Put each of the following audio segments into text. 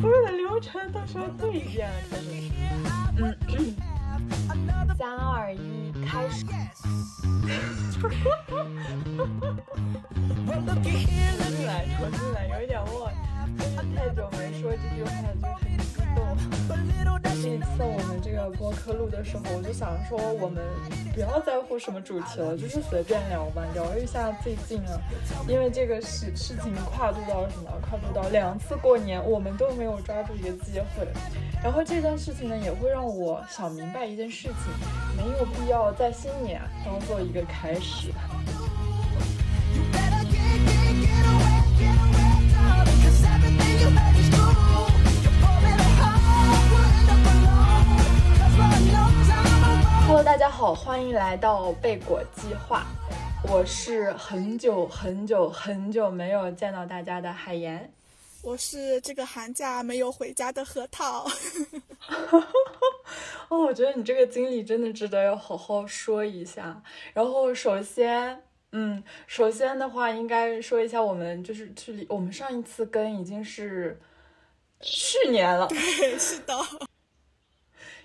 所有的流程都说对一遍，开始。嗯，三二一，开始。重新来，重新来，有一点忘，太久没说这句话，就很激动。这一次我们这个播客录的时候，我就想说，我们不要在乎什么主题了，就是随便聊吧，聊一下最近啊，因为这个事事情跨度到什么？跨度到两次过年，我们都没有抓住一个机会。然后这件事情呢，也会让我想明白一件事情，没有必要在新年当做一个开始。Hello，大家好，欢迎来到贝果计划。我是很久很久很久没有见到大家的海盐。我是这个寒假没有回家的核桃。哦，我觉得你这个经历真的值得要好好说一下。然后首先，嗯，首先的话应该说一下，我们就是距离我们上一次跟已经是去年了。对，是的。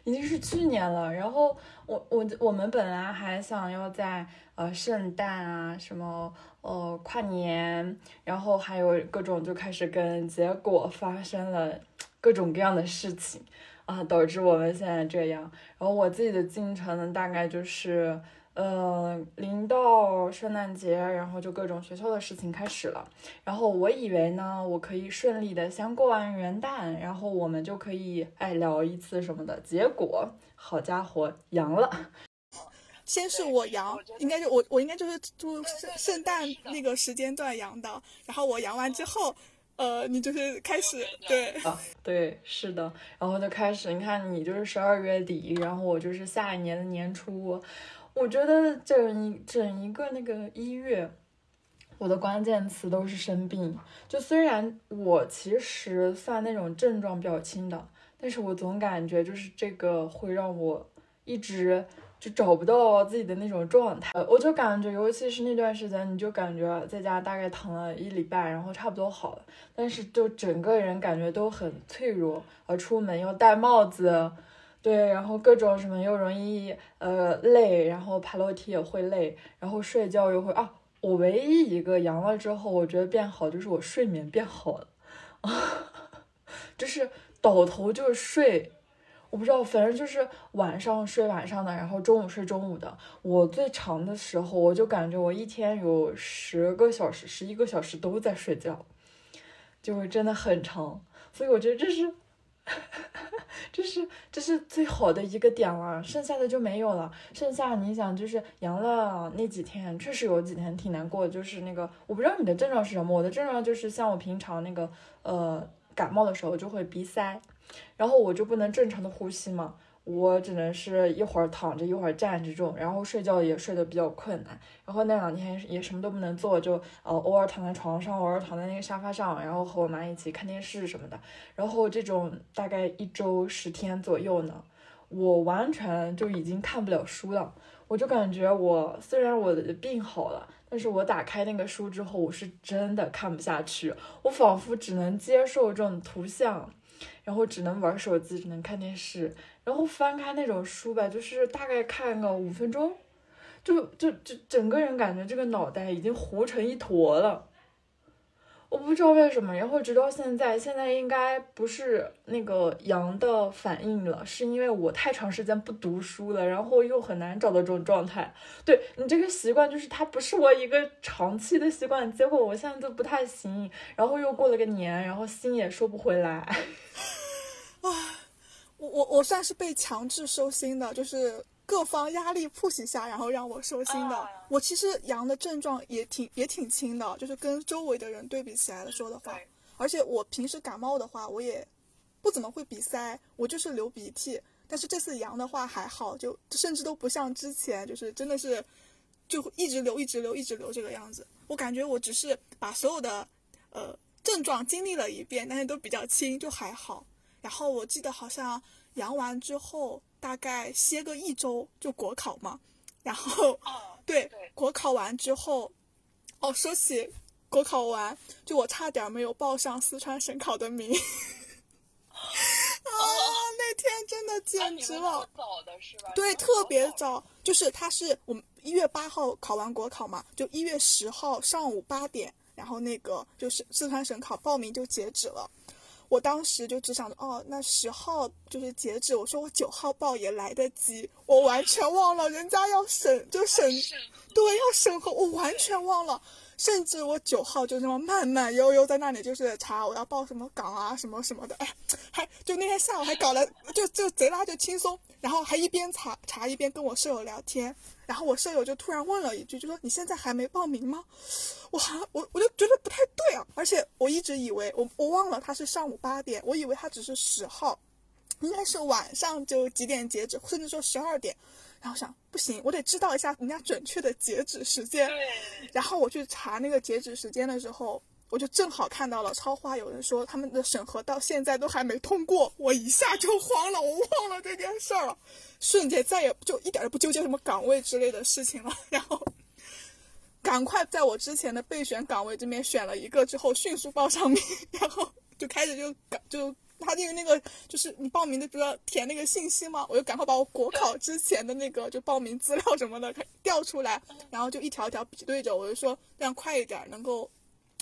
已经是去年了，然后我我我们本来还想要在呃圣诞啊什么呃跨年，然后还有各种就开始跟，结果发生了各种各样的事情啊，导致我们现在这样。然后我自己的进程呢，大概就是。呃，临到圣诞节，然后就各种学校的事情开始了。然后我以为呢，我可以顺利的先过完元旦，然后我们就可以哎聊一次什么的。结果，好家伙，阳了。先是我阳，应该就我我应该就是就圣圣诞那个时间段阳的。然后我阳完之后，呃，你就是开始对啊，对，是的。然后就开始，你看你就是十二月底，然后我就是下一年的年初。我觉得整一整一个那个一月，我的关键词都是生病。就虽然我其实算那种症状比较轻的，但是我总感觉就是这个会让我一直就找不到自己的那种状态。我就感觉，尤其是那段时间，你就感觉在家大概躺了一礼拜，然后差不多好了，但是就整个人感觉都很脆弱，呃，出门要戴帽子。对，然后各种什么又容易呃累，然后爬楼梯也会累，然后睡觉又会啊。我唯一一个阳了之后，我觉得变好就是我睡眠变好了，就是倒头就睡。我不知道，反正就是晚上睡晚上的，然后中午睡中午的。我最长的时候，我就感觉我一天有十个小时、十一个小时都在睡觉，就真的很长。所以我觉得这是。这是这是最好的一个点了，剩下的就没有了。剩下你想就是阳了那几天，确实有几天挺难过。就是那个我不知道你的症状是什么，我的症状就是像我平常那个呃感冒的时候就会鼻塞，然后我就不能正常的呼吸嘛。我只能是一会儿躺着一会儿站着这种，然后睡觉也睡得比较困难，然后那两天也什么都不能做，就呃偶尔躺在床上，偶尔躺在那个沙发上，然后和我妈一起看电视什么的，然后这种大概一周十天左右呢，我完全就已经看不了书了，我就感觉我虽然我的病好了，但是我打开那个书之后，我是真的看不下去，我仿佛只能接受这种图像。然后只能玩手机，只能看电视，然后翻开那种书吧，就是大概看个五分钟，就就就整个人感觉这个脑袋已经糊成一坨了。我不知道为什么，然后直到现在，现在应该不是那个阳的反应了，是因为我太长时间不读书了，然后又很难找到这种状态。对你这个习惯，就是它不是我一个长期的习惯，结果我现在都不太行，然后又过了个年，然后心也收不回来。哇，我我我算是被强制收心的，就是。各方压力 push 下，然后让我收心的。我其实阳的症状也挺也挺轻的，就是跟周围的人对比起来的说的话。而且我平时感冒的话，我也不怎么会鼻塞，我就是流鼻涕。但是这次阳的话还好，就甚至都不像之前，就是真的是就一直流一直流一直流这个样子。我感觉我只是把所有的呃症状经历了一遍，但是都比较轻，就还好。然后我记得好像阳完之后。大概歇个一周就国考嘛，然后 对国考完之后，哦，说起国考完，就我差点没有报上四川省考的名。啊，那天真的简直了！早的是吧？对，特别早，就是他是我们一月八号考完国考嘛，就一月十号上午八点，然后那个就是四川省考报名就截止了。我当时就只想着，哦，那十号就是截止，我说我九号报也来得及，我完全忘了人家要审，就审，对，要审核，我完全忘了。甚至我九号就那么慢慢悠悠在那里，就是查我要报什么岗啊，什么什么的，哎，还就那天下午还搞了，就就贼拉就轻松，然后还一边查查一边跟我舍友聊天，然后我舍友就突然问了一句，就说你现在还没报名吗？我还我我就觉得不太对啊，而且我一直以为我我忘了他是上午八点，我以为他只是十号，应该是晚上就几点截止，甚至说十二点。然后想不行，我得知道一下人家准确的截止时间。然后我去查那个截止时间的时候，我就正好看到了超话有人说他们的审核到现在都还没通过，我一下就慌了，我忘了这件事儿了，瞬间再也就一点都不纠结什么岗位之类的事情了。然后赶快在我之前的备选岗位这边选了一个之后，迅速报上名，然后就开始就就。他那个那个就是你报名的不是要填那个信息吗？我就赶快把我国考之前的那个就报名资料什么的调出来，然后就一条一条比对着，我就说这样快一点能够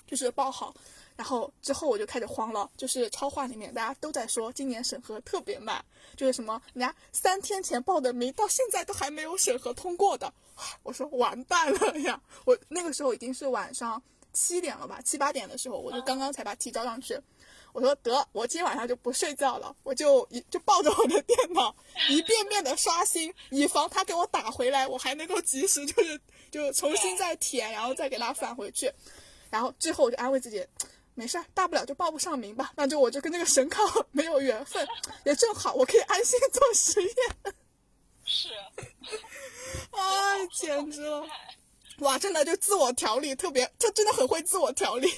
就是报好。然后之后我就开始慌了，就是超话里面大家都在说今年审核特别慢，就是什么人家三天前报的名到现在都还没有审核通过的。我说完蛋了呀！我那个时候已经是晚上七点了吧，七八点的时候，我就刚刚才把题交上去。我说得，我今天晚上就不睡觉了，我就一就抱着我的电脑一遍遍的刷新，以防他给我打回来，我还能够及时就是就重新再填，然后再给他返回去。然后最后我就安慰自己，没事儿，大不了就报不上名吧，那就我就跟这个省考 没有缘分，也正好我可以安心做实验。是，哎，简直了，哇，真的就自我调理特别，他真的很会自我调理。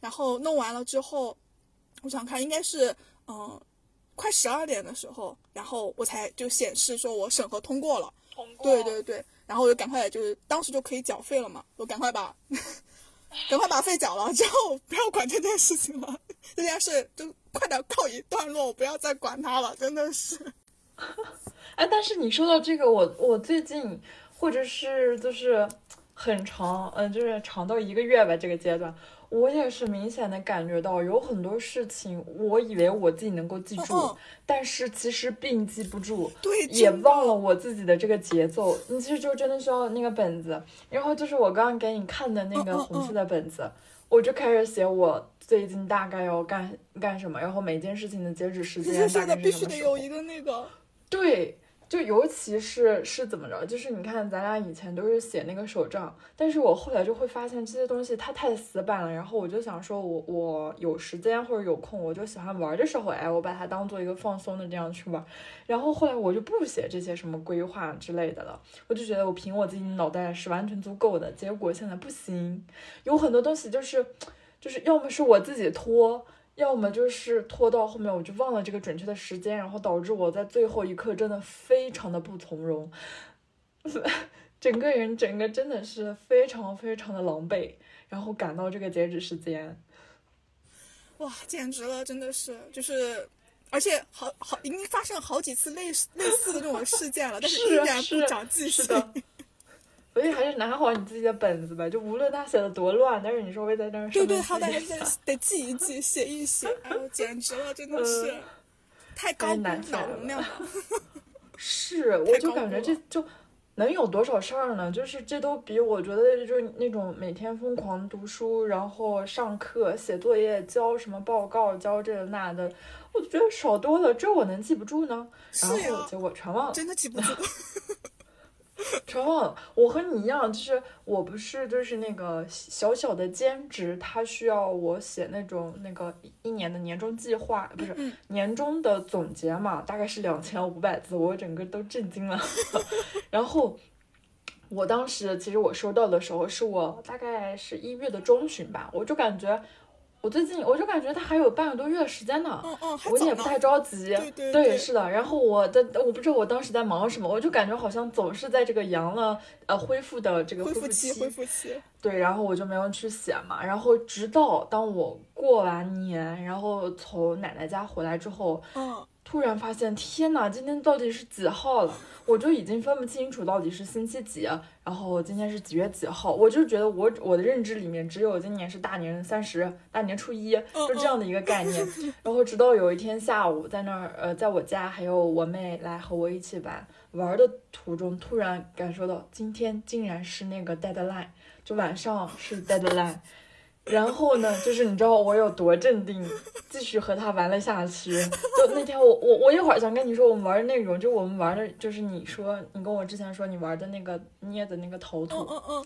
然后弄完了之后，我想看应该是嗯，快十二点的时候，然后我才就显示说我审核通过了。通过。对对对，然后我就赶快就是当时就可以缴费了嘛，我赶快把，赶快把费缴了，之后不要管这件事情了，这件事就快点告一段落，我不要再管它了，真的是。哎，但是你说到这个，我我最近或者是就是很长，嗯，就是长到一个月吧，这个阶段。我也是明显的感觉到，有很多事情，我以为我自己能够记住，但是其实并记不住，对，也忘了我自己的这个节奏。你其实就真的需要那个本子，然后就是我刚刚给你看的那个红色的本子，我就开始写我最近大概要干干什么，然后每件事情的截止时间大概是什么时候。对。就尤其是是怎么着，就是你看咱俩以前都是写那个手账，但是我后来就会发现这些东西它太死板了，然后我就想说，我我有时间或者有空，我就喜欢玩的时候，哎，我把它当做一个放松的这样去玩，然后后来我就不写这些什么规划之类的了，我就觉得我凭我自己脑袋是完全足够的，结果现在不行，有很多东西就是就是要么是我自己拖。要么就是拖到后面，我就忘了这个准确的时间，然后导致我在最后一刻真的非常的不从容，整个人整个真的是非常非常的狼狈，然后赶到这个截止时间，哇，简直了，真的是，就是，而且好好已经发生了好几次类似类似的这种事件了，但是依然不长记性。所以还是拿好你自己的本子吧，就无论他写的多乱，但是你稍微在那儿对对，好歹还是得记一记，写一写。哎呦，简直了，真的是太高估脑容量了。是，我就感觉这就能有多少事儿呢？就是这都比我觉得就是那种每天疯狂读书，然后上课、写作业、交什么报告、交这那的，我觉得少多了。这我能记不住呢？然后结果全忘了，真的记不住。全忘了，我和你一样，就是我不是就是那个小小的兼职，他需要我写那种那个一年的年终计划，不是年终的总结嘛，大概是两千五百字，我整个都震惊了。然后我当时其实我收到的时候是我大概是一月的中旬吧，我就感觉我最近我就感觉他还有半个多月时间呢，嗯嗯，我也不太着急。对对对，是的。然后我的我不知道我当时在忙什么，我就感觉好像总是在这个阳了呃恢复的这个恢复期，恢复期。对，然后我就没有去写嘛。然后直到当我过完年，然后从奶奶家回来之后，嗯。突然发现，天哪，今天到底是几号了？我就已经分不清楚到底是星期几，然后今天是几月几号。我就觉得我我的认知里面只有今年是大年三十、大年初一，就这样的一个概念。然后直到有一天下午在那儿，呃，在我家还有我妹来和我一起玩玩的途中，突然感受到今天竟然是那个 deadline，就晚上是 deadline。然后呢，就是你知道我有多镇定，继续和他玩了下去。就那天我我我一会儿想跟你说我们玩的内容，就我们玩的就是你说你跟我之前说你玩的那个捏的那个头土。嗯嗯嗯。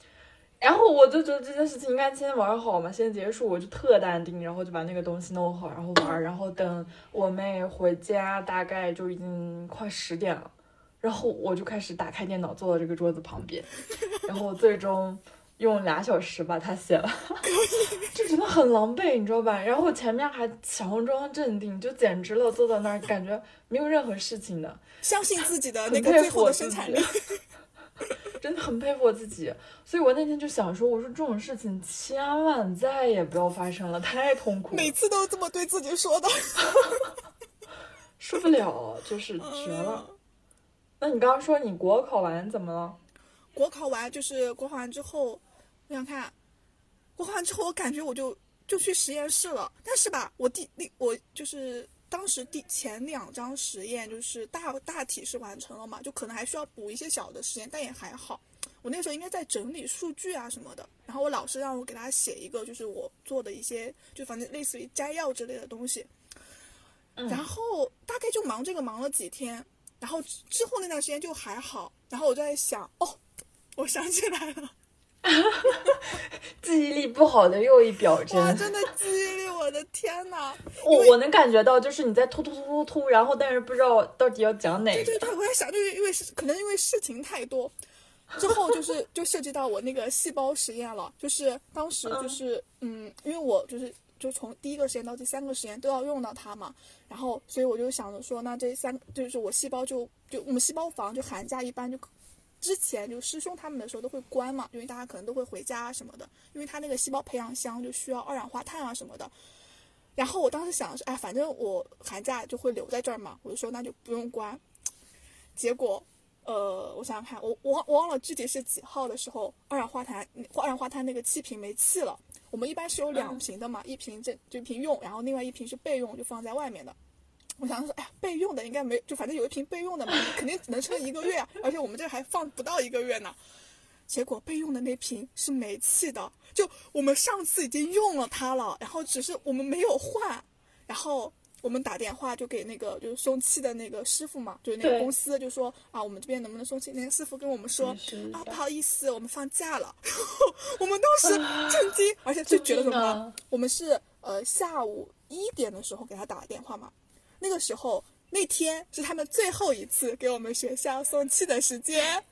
然后我就觉得这件事情应该先玩好嘛，先结束，我就特淡定，然后就把那个东西弄好，然后玩。然后等我妹回家，大概就已经快十点了，然后我就开始打开电脑，坐到这个桌子旁边，然后最终。用俩小时把它写了，就真的很狼狈，你知道吧？然后前面还强装镇定，就简直了，坐在那儿感觉没有任何事情的，相信自己的那个最后的生产力，真的很佩服我自己。所以我那天就想说，我说这种事情千万再也不要发生了，太痛苦。每次都这么对自己说的，受不了，就是绝了。那你刚刚说你国考完怎么了？国考完就是国考完之后，我想看，国考完之后我感觉我就就去实验室了。但是吧，我第第我就是当时第前两张实验就是大大体是完成了嘛，就可能还需要补一些小的实验，但也还好。我那时候应该在整理数据啊什么的。然后我老师让我给他写一个，就是我做的一些，就反正类似于摘要之类的东西。然后大概就忙这个忙了几天，然后之后那段时间就还好。然后我就在想，哦。我想起来了，记忆力不好的又一表征。哇，真的记忆力，我的天哪！我我能感觉到，就是你在突突突突突，然后但是不知道到底要讲哪个。对对对，我在想，就是因为是可能因为事情太多，之后就是就涉及到我那个细胞实验了。就是当时就是嗯，因为我就是就从第一个实验到第三个实验都要用到它嘛，然后所以我就想着说，那这三就是我细胞就就我们细胞房就寒假一般就。之前就师兄他们的时候都会关嘛，因为大家可能都会回家什么的，因为他那个细胞培养箱就需要二氧化碳啊什么的。然后我当时想的是，哎，反正我寒假就会留在这儿嘛，我就说那就不用关。结果，呃，我想想看，我我我忘了具体是几号的时候，二氧化碳二氧化碳那个气瓶没气了。我们一般是有两瓶的嘛，一瓶这就一瓶用，然后另外一瓶是备用，就放在外面的。我想说，哎呀，备用的应该没，就反正有一瓶备用的嘛，肯定只能撑一个月，而且我们这还放不到一个月呢。结果备用的那瓶是煤气的，就我们上次已经用了它了，然后只是我们没有换，然后我们打电话就给那个就是送气的那个师傅嘛，就是那个公司就说啊，我们这边能不能送气？那个师傅跟我们说啊，不好意思，我们放假了。我们当时震惊，而且最绝的什么？我们是呃下午一点的时候给他打的电话嘛。那个时候，那天是他们最后一次给我们学校送气的时间。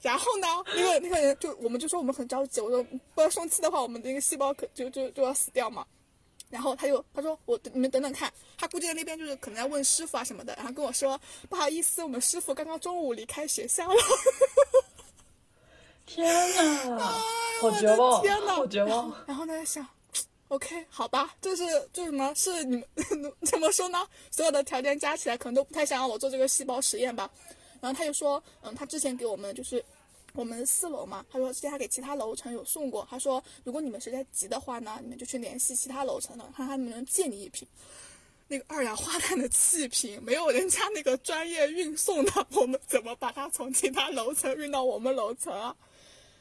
然后呢，那个那个人就我们就说我们很着急，我说不要送气的话，我们那个细胞可就就就要死掉嘛。然后他就他说我你们等等看，他估计在那边就是可能在问师傅啊什么的。然后跟我说不好意思，我们师傅刚刚中午离开学校了。天哪，好绝望！天哪，好绝望！然后他在想。OK，好吧，就是就是什么是 你们怎么说呢？所有的条件加起来，可能都不太想让我做这个细胞实验吧。然后他就说，嗯，他之前给我们就是我们四楼嘛，他说之前还给其他楼层有送过。他说，如果你们实在急的话呢，你们就去联系其他楼层的，看他能不能借你一瓶那个二氧化碳的气瓶。没有人家那个专业运送的，我们怎么把它从其他楼层运到我们楼层啊？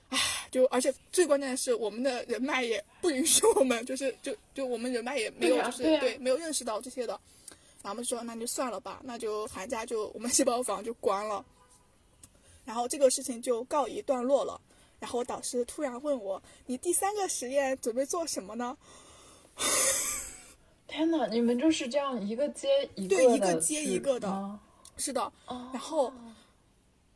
唉，就而且最关键的是，我们的人脉也不允许我们，就是就就我们人脉也没有，就是对没有认识到这些的，然后我们说那就算了吧，那就寒假就我们细胞房就关了，然后这个事情就告一段落了。然后我导师突然问我，你第三个实验准备做什么呢？天哪，你们就是这样一个接一个对一个接一个的，是的。然后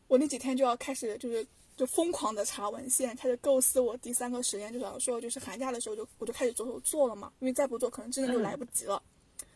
我那几天就要开始就是。就疯狂的查文献，开始构思我第三个实验，就想说就是寒假的时候就我就开始着手做了嘛，因为再不做可能真的就来不及了。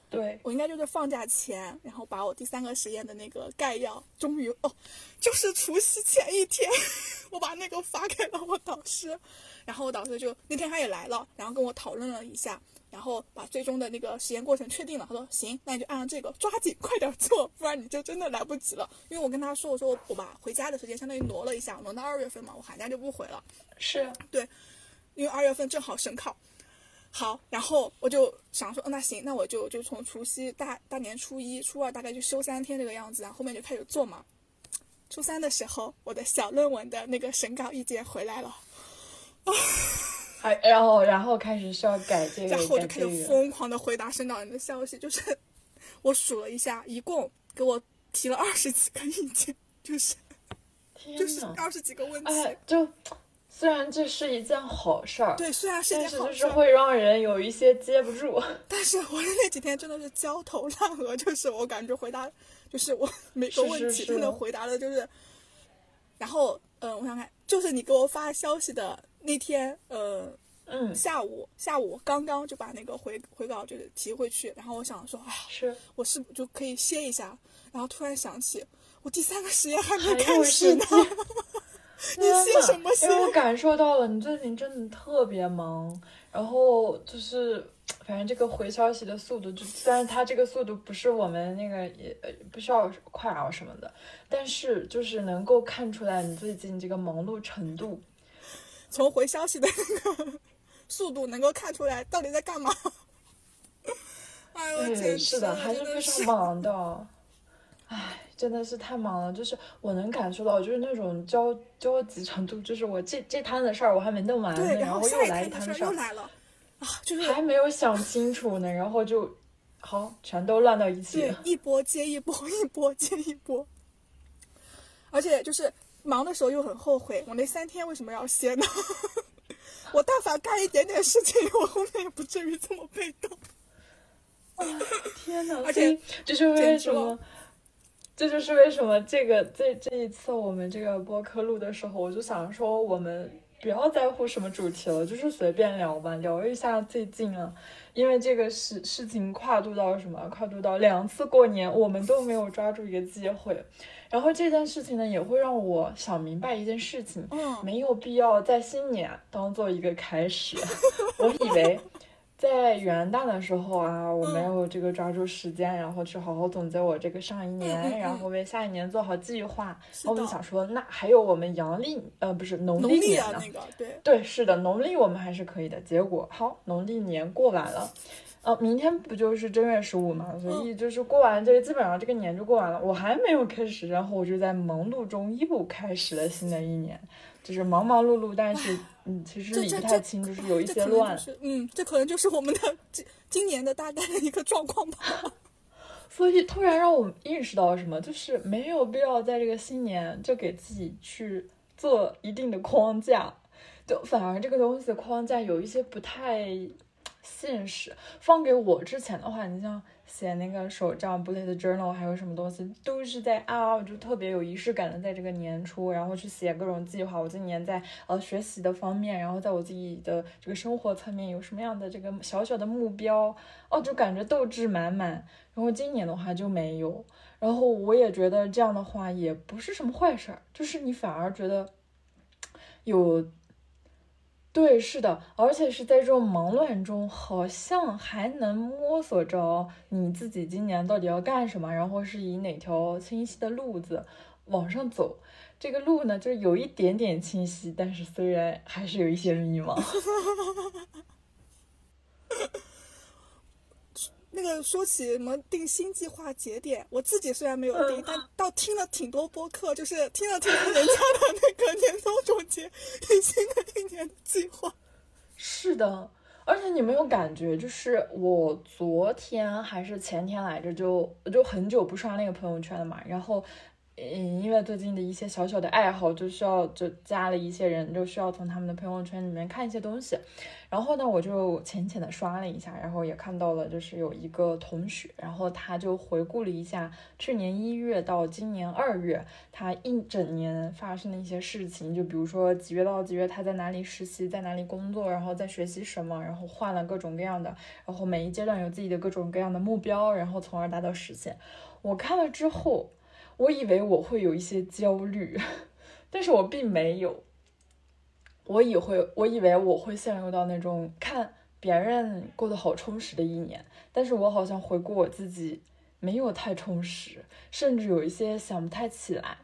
对我应该就是放假前，然后把我第三个实验的那个概要，终于哦，就是除夕前一天，我把那个发给了我导师，然后我导师就那天他也来了，然后跟我讨论了一下，然后把最终的那个实验过程确定了。他说行，那你就按照这个抓紧 快点做，不然你就真的来不及了。因为我跟他说，我说我把回家的时间相当于挪了一下，挪到二月份嘛，我寒假就不回了，是对，因为二月份正好省考。好，然后我就想说，哦那行，那我就就从除夕大大年初一、初二大概就休三天这个样子，然后后面就开始做嘛。初三的时候，我的小论文的那个审稿意见回来了，还然后然后开始需要改这个然后我就开始疯狂的回答生导人的消息，就是 我数了一下，一共给我提了二十几个意见，就是就是，二十几个问题。哎，就虽然这是一件好事儿，对，虽然是一但是就是件好事儿，会让人有一些接不住。但是我的那几天真的是焦头烂额，就是我感觉回答，就是我 每个是是是问题真的回答的就是，然后嗯，我想看，就是你给我发消息的那天，呃，嗯，下午下午刚刚就把那个回回稿就是提回去，然后我想说，哎呀，是我是不是就可以歇一下？然后突然想起，我第三个实验还还没开始呢。你歇什么歇因为我 感受到了你最近真的特别忙，然后就是反正这个回消息的速度，就虽然它这个速度不是我们那个也呃不需要快啊什么的，但是就是能够看出来你最近这个忙碌程度。从回消息的那个速度能够看出来到底在干嘛。哎呦，简对，直是的，还是非常忙的。唉，真的是太忙了，就是我能感受到，就是那种焦焦急程度，就是我这这摊子事儿我还没弄完呢，对，然后又来一摊事儿又来了啊，就是还没有想清楚呢，然后就好全都乱到一起对。一波接一波，一波接一波，而且就是忙的时候又很后悔，我那三天为什么要歇呢？我但凡干一点点事情，我后面也不至于这么被动。天呐，而且这就是为什么，这就是为什么这个这这一次我们这个播客录的时候，我就想说我们不要在乎什么主题了，就是随便聊吧，聊一下最近啊，因为这个事事情跨度到什么，跨度到两次过年，我们都没有抓住一个机会，然后这件事情呢，也会让我想明白一件事情，嗯，没有必要在新年当做一个开始。我以为在元旦的时候啊，我没有这个抓住时间，然后去好好总结我这个上一年，然后为下一年做好计划。是然后我就，想说，那还有我们阳历呃不是农农历历年呢？啊那个对，对，是的，农历我们还是可以的。结果好，农历年过完了，呃，明天不就是正月十五嘛？所以就是过完这个，基本上这个年就过完了。我还没有开始，然后我就在忙碌中又开始了新的一年，就是忙忙碌碌，但是嗯，其实理不太清，就是有一些乱就。是嗯，这可能就是我们的今今年的大概的一个状况吧。所以突然让我意识到什么，就是没有必要在这个新年就给自己去做一定的框架，就反而这个东西的框架有一些不太现实。放给我之前的话，你像写那个手账、bullet journal，还有什么东西，都是在啊，我就特别有仪式感的，在这个年初，然后去写各种计划。我今年在呃学习的方面，然后在我自己的这个生活层面有什么样的这个小小的目标，哦，就感觉斗志满满。然后今年的话就没有，然后我也觉得这样的话也不是什么坏事儿，就是你反而觉得有，对，是的，而且是在这种忙乱中，好像还能摸索着你自己今年到底要干什么，然后是以哪条清晰的路子往上走。这个路呢，就是有一点点清晰，但是虽然还是有一些迷茫。那个说起什么定新计划节点，我自己虽然没有定，嗯但倒听了挺多播客，就是听了听了人家的那个年终总结，定新的一年的计划。是的，而且你没有感觉，就是我昨天还是前天来着，就就很久不刷那个朋友圈了嘛，然后嗯，因为最近的一些小小的爱好，就需要就加了一些人，就需要从他们的朋友圈里面看一些东西。然后呢，我就浅浅的刷了一下，然后也看到了，就是有一个同学，然后他就回顾了一下去年一月到今年二月，他一整年发生的一些事情，就比如说几月到几月他在哪里实习，在哪里工作，然后在学习什么，然后换了各种各样的，然后每一阶段有自己的各种各样的目标，然后从而达到实现。我看了之后。我以为我会有一些焦虑，但是我并没有。我以会，我以为我会陷入到那种看别人过得好充实的一年，但是我好像回顾我自己没有太充实，甚至有一些想不太起来。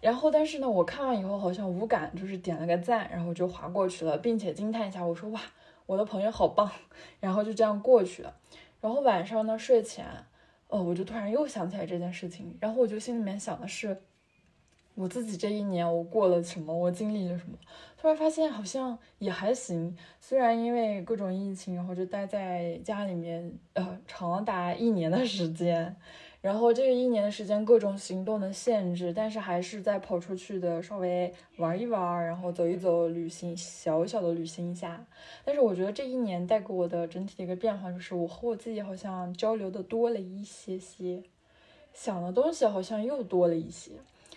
然后，但是呢，我看完以后好像无感，就是点了个赞，然后就划过去了，并且惊叹一下，我说哇，我的朋友好棒，然后就这样过去了。然后晚上呢，睡前。哦，我就突然又想起来这件事情，然后我就心里面想的是，我自己这一年我过了什么，我经历了什么，突然发现好像也还行，虽然因为各种疫情，然后就待在家里面，呃，长达一年的时间。然后这个一年的时间，各种行动的限制，但是还是在跑出去的，稍微玩一玩，然后走一走，旅行小小的旅行一下。但是我觉得这一年带给我的整体的一个变化，就是我和我自己好像交流的多了一些些，想的东西好像又多了一些，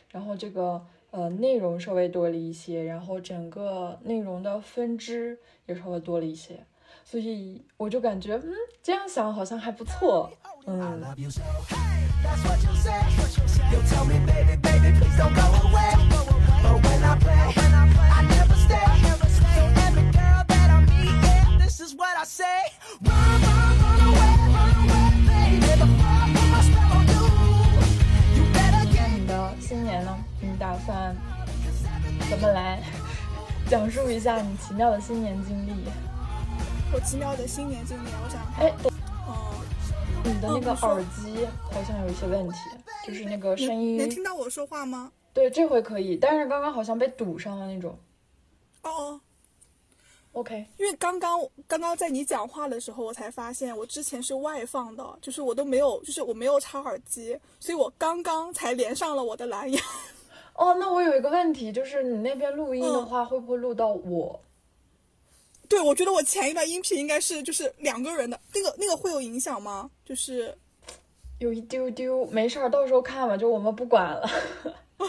然后这个呃内容稍微多了一些，然后整个内容的分支也稍微多了一些，所以我就感觉嗯这样想好像还不错，嗯。你的新年呢？你打算怎么来讲述一下你奇妙的新年经历？我奇妙的新年经历，我想，哎，哦，你的那个耳机好像有一些问题。就是那个声音，能听到我说话吗？对，这回可以，但是刚刚好像被堵上了那种。哦哦，OK，因为刚刚刚刚在你讲话的时候，我才发现我之前是外放的，就是我都没有，就是我没有插耳机，所以我刚刚才连上了我的蓝牙。哦，那我有一个问题，就是你那边录音的话，会不会录到我？对，我觉得我前一段音频应该是就是两个人的，那个那个会有影响吗？就是。有一丢丢，没事儿，到时候看吧，就我们不管了。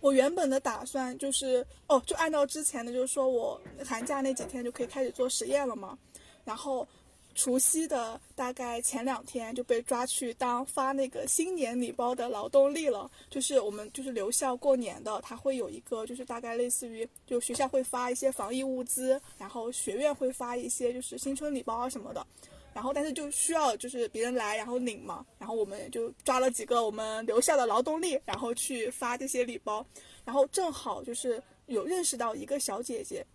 我原本的打算就是，哦，就按照之前的，就是说我寒假那几天就可以开始做实验了嘛。然后除夕的大概前两天就被抓去当发那个新年礼包的劳动力了。就是我们就是留校过年的，他会有一个就是大概类似于，就学校会发一些防疫物资，然后学院会发一些就是新春礼包啊什么的。然后，但是就需要就是别人来，然后领嘛。然后我们就抓了几个我们留下的劳动力，然后去发这些礼包。然后正好就是有认识到一个小姐姐，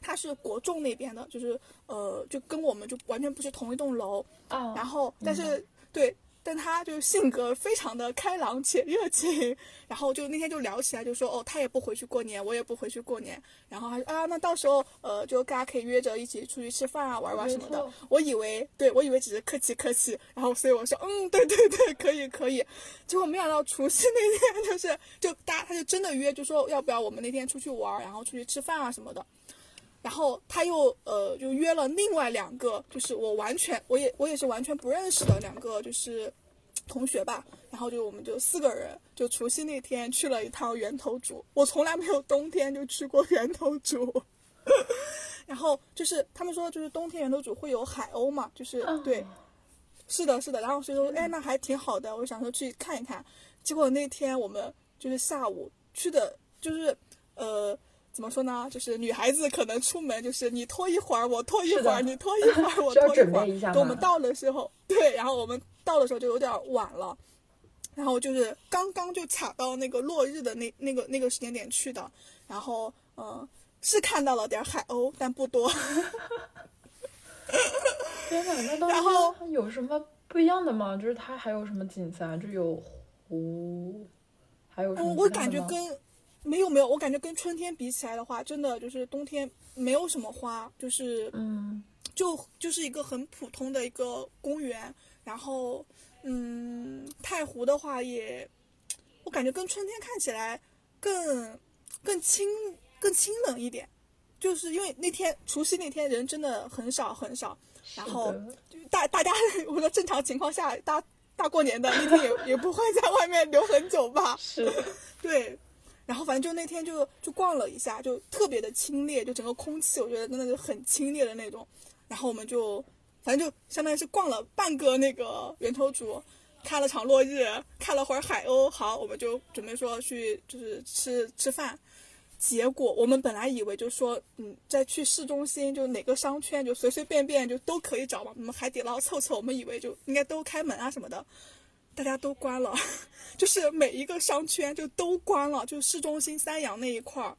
她是国众那边的，就是呃，就跟我们就完全不是同一栋楼啊。然后，但是对。但他就性格非常的开朗且热情，然后就那天就聊起来，就说哦，他也不回去过年，我也不回去过年。然后他说啊，那到时候呃，就大家可以约着一起出去吃饭啊，玩玩什么的。我以为对我以为只是客气客气，然后所以我说嗯，对对对，可以可以。结果没想到除夕那天 就是就大家他就真的约，就说要不要我们那天出去玩，然后出去吃饭啊什么的。然后他又呃就约了另外两个，就是我完全我也我也是完全不认识的两个就是同学吧。然后就我们就四个人，就除夕那天去了一趟源头渚。我从来没有冬天就去过 源头渚。然后就是他们说就是冬天源头渚会有海鸥嘛，就是对，是的，是的。然后所以说哎那还挺好的，我想说去看一看。结果那天我们就是下午去的，就是呃。怎么说呢？就是女孩子可能出门就是你拖一会儿，我拖一会儿，你拖一会儿，我 拖一会儿。等我们到的时候，对，然后我们到的时候就有点晚了，然后就是刚刚就卡到那个落日的那那个那个时间点去的，然后嗯，是看到了点海鸥，但不多。天哪，那当 时有什么不一样的吗？就是它还有什么景色啊？就有湖，还有什么？我感觉跟。没有没有，我感觉跟春天比起来的话，真的就是冬天没有什么花，就是嗯，就就是一个很普通的一个公园，然后嗯，太湖的话也，我感觉跟春天看起来更更清更清冷一点，就是因为那天除夕那天人真的很少很少，然后大大家我说正常情况下大大过年的那天也也不会在外面留很久吧？是，对，然后反正就那天就就逛了一下，就特别的清冽，就整个空气我觉得真的是很清冽的那种，然后我们就。反正就相当于是逛了半个那个源头主，看了场落日，看了会儿海鸥。好，我们就准备说去就是吃吃饭。结果我们本来以为就说，嗯，在去市中心就哪个商圈就随随便便就都可以找嘛。我们海底捞凑凑，我们以为就应该都开门啊什么的，大家都关了，就是每一个商圈就都关了，就市中心三阳那一块儿。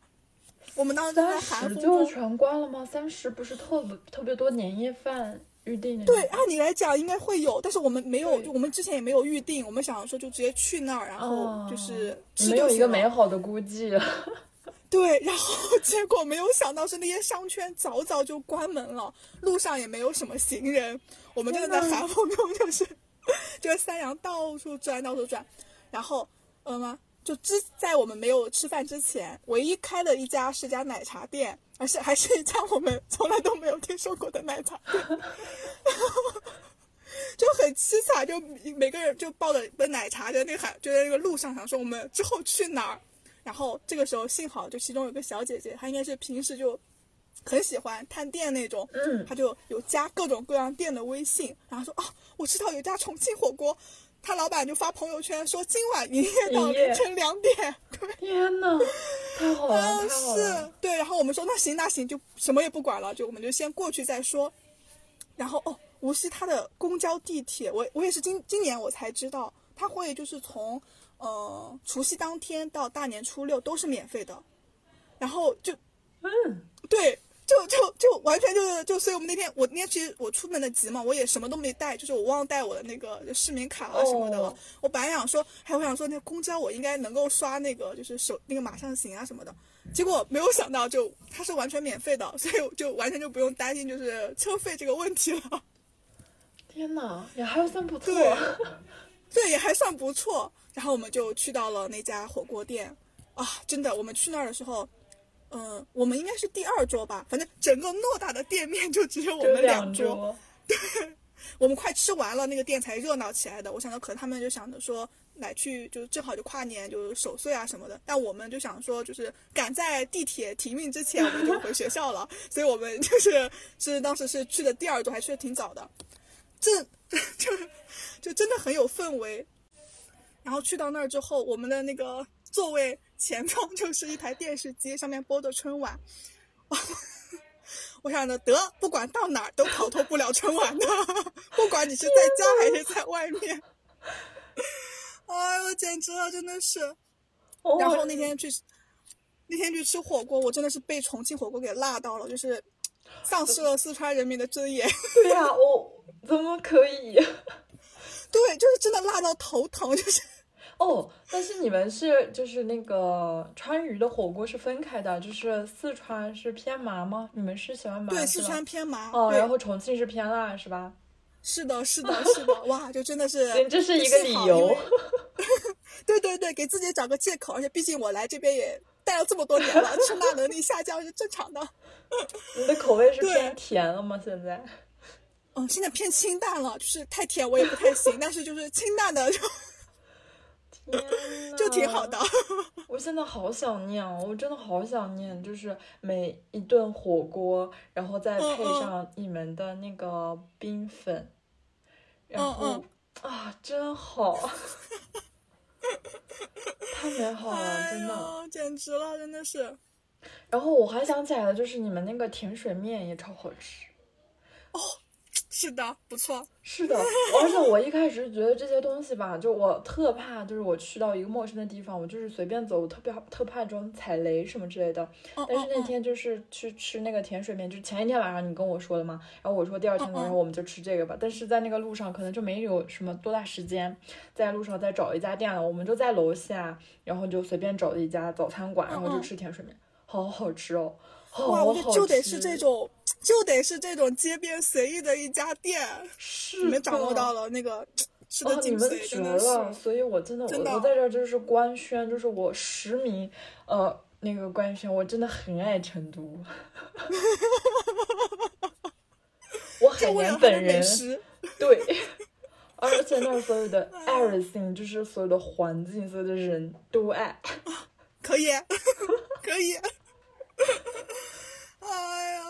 我们当时在寒风就全关了吗？三十不是特别特别多年夜饭。预定对，按理来讲应该会有，但是我们没有，就我们之前也没有预定。我们想说就直接去那儿，然后就是没有一个美好的估计。对，然后结果没有想到是那些商圈早早就关门了，路上也没有什么行人。我们真的在寒风中就是 就是三阳到处转到处转，然后嗯，就之在我们没有吃饭之前，唯一开的一家是家奶茶店。而且还是一家我们从来都没有听说过的奶茶店，就很凄惨，就每个人就抱着杯奶茶在那个海，就在那个路上想说我们之后去哪儿。然后这个时候幸好就其中有个小姐姐，她应该是平时就很喜欢探店那种，嗯，他就有加各种各样店的微信，然后说哦，我知道有家重庆火锅。他老板就发朋友圈说今晚营业到凌晨两点。天呐，太好了，太好了。是，对。然后我们说那行那行，就什么也不管了，就我们就先过去再说。然后哦，无锡它的公交地铁，我我也是今今年我才知道，它会就是从呃除夕当天到大年初六都是免费的。然后就，嗯，对。就就就完全就是就，所以我们那天我那天其实我出门的急嘛，我也什么都没带，就是我忘带我的那个市民卡啊什么的了。我本来想说，还我想说那公交我应该能够刷那个就是手那个马上行啊什么的，结果没有想到就它是完全免费的，所以就完全就不用担心就是车费这个问题了。天哪，也还算不错，对，也还算不错。然后我们就去到了那家火锅店，啊，真的，我们去那儿的时候。嗯，我们应该是第二桌吧，反正整个偌大的店面就只有我们两桌。对，我们快吃完了，那个店才热闹起来的。我想到可能他们就想着说，来去就正好就跨年就守岁啊什么的。但我们就想说，就是赶在地铁停运之前，我们就回学校了。所以我们就是是当时是去的第二桌，还去的挺早的。这 就就真的很有氛围。然后去到那儿之后，我们的那个座位。前方 就是一台电视机，上面播的春晚。我想着得，不管到哪儿都逃脱不了春晚的，不管你是在家还是在外面。哎呦，简直了，真的是。然后那天去，那天去吃火锅，我真的是被重庆火锅给辣到了，就是丧失了四川人民的尊严。对呀，我怎么可以？对，就是真的辣到头疼，就是。哦，但是你们是就是那个川渝的火锅是分开的，就是四川是偏麻吗？你们是喜欢麻？对，四川偏麻。哦，然后重庆是偏辣，是吧？是的，是的，是的，哇，就真的是，这是一个理由。对对对，给自己找个借口，而且毕竟我来这边也待了这么多年了，吃辣能力下降是正常的。你的口味是偏甜了吗？现在？嗯，现在偏清淡了，就是太甜我也不太行，但是就是清淡的就。就挺好的，我现在好想念哦，我真的好想念，就是每一顿火锅，然后再配上你们的那个冰粉，然后啊，真好，太美好了，真的，简直了，真的是。然后我还想起来了，就是你们那个甜水面也超好吃，哦。是的，不错。是的，而且我一开始觉得这些东西吧，就我特怕，就是我去到一个陌生的地方，我就是随便走，我特别特怕这种踩雷什么之类的。但是那天就是去吃那个甜水面，就前一天晚上你跟我说的嘛，然后我说第二天早上我们就吃这个吧。但是在那个路上可能就没有什么多大时间，在路上再找一家店了，我们就在楼下，然后就随便找了一家早餐馆，然后就吃甜水面，好好吃哦，哇，我觉得就得是这种。就得是这种街边随意的一家店，你们掌握到了那个吃的哦，你们绝了！所以我真的，真的我我在这儿就是官宣，就是我实名，呃，那个官宣，我真的很爱成都。我海就为了它的南本人，对，而且那儿所有的 everything，就是所有的环境，所有的人都爱。可以，可以。哎呀，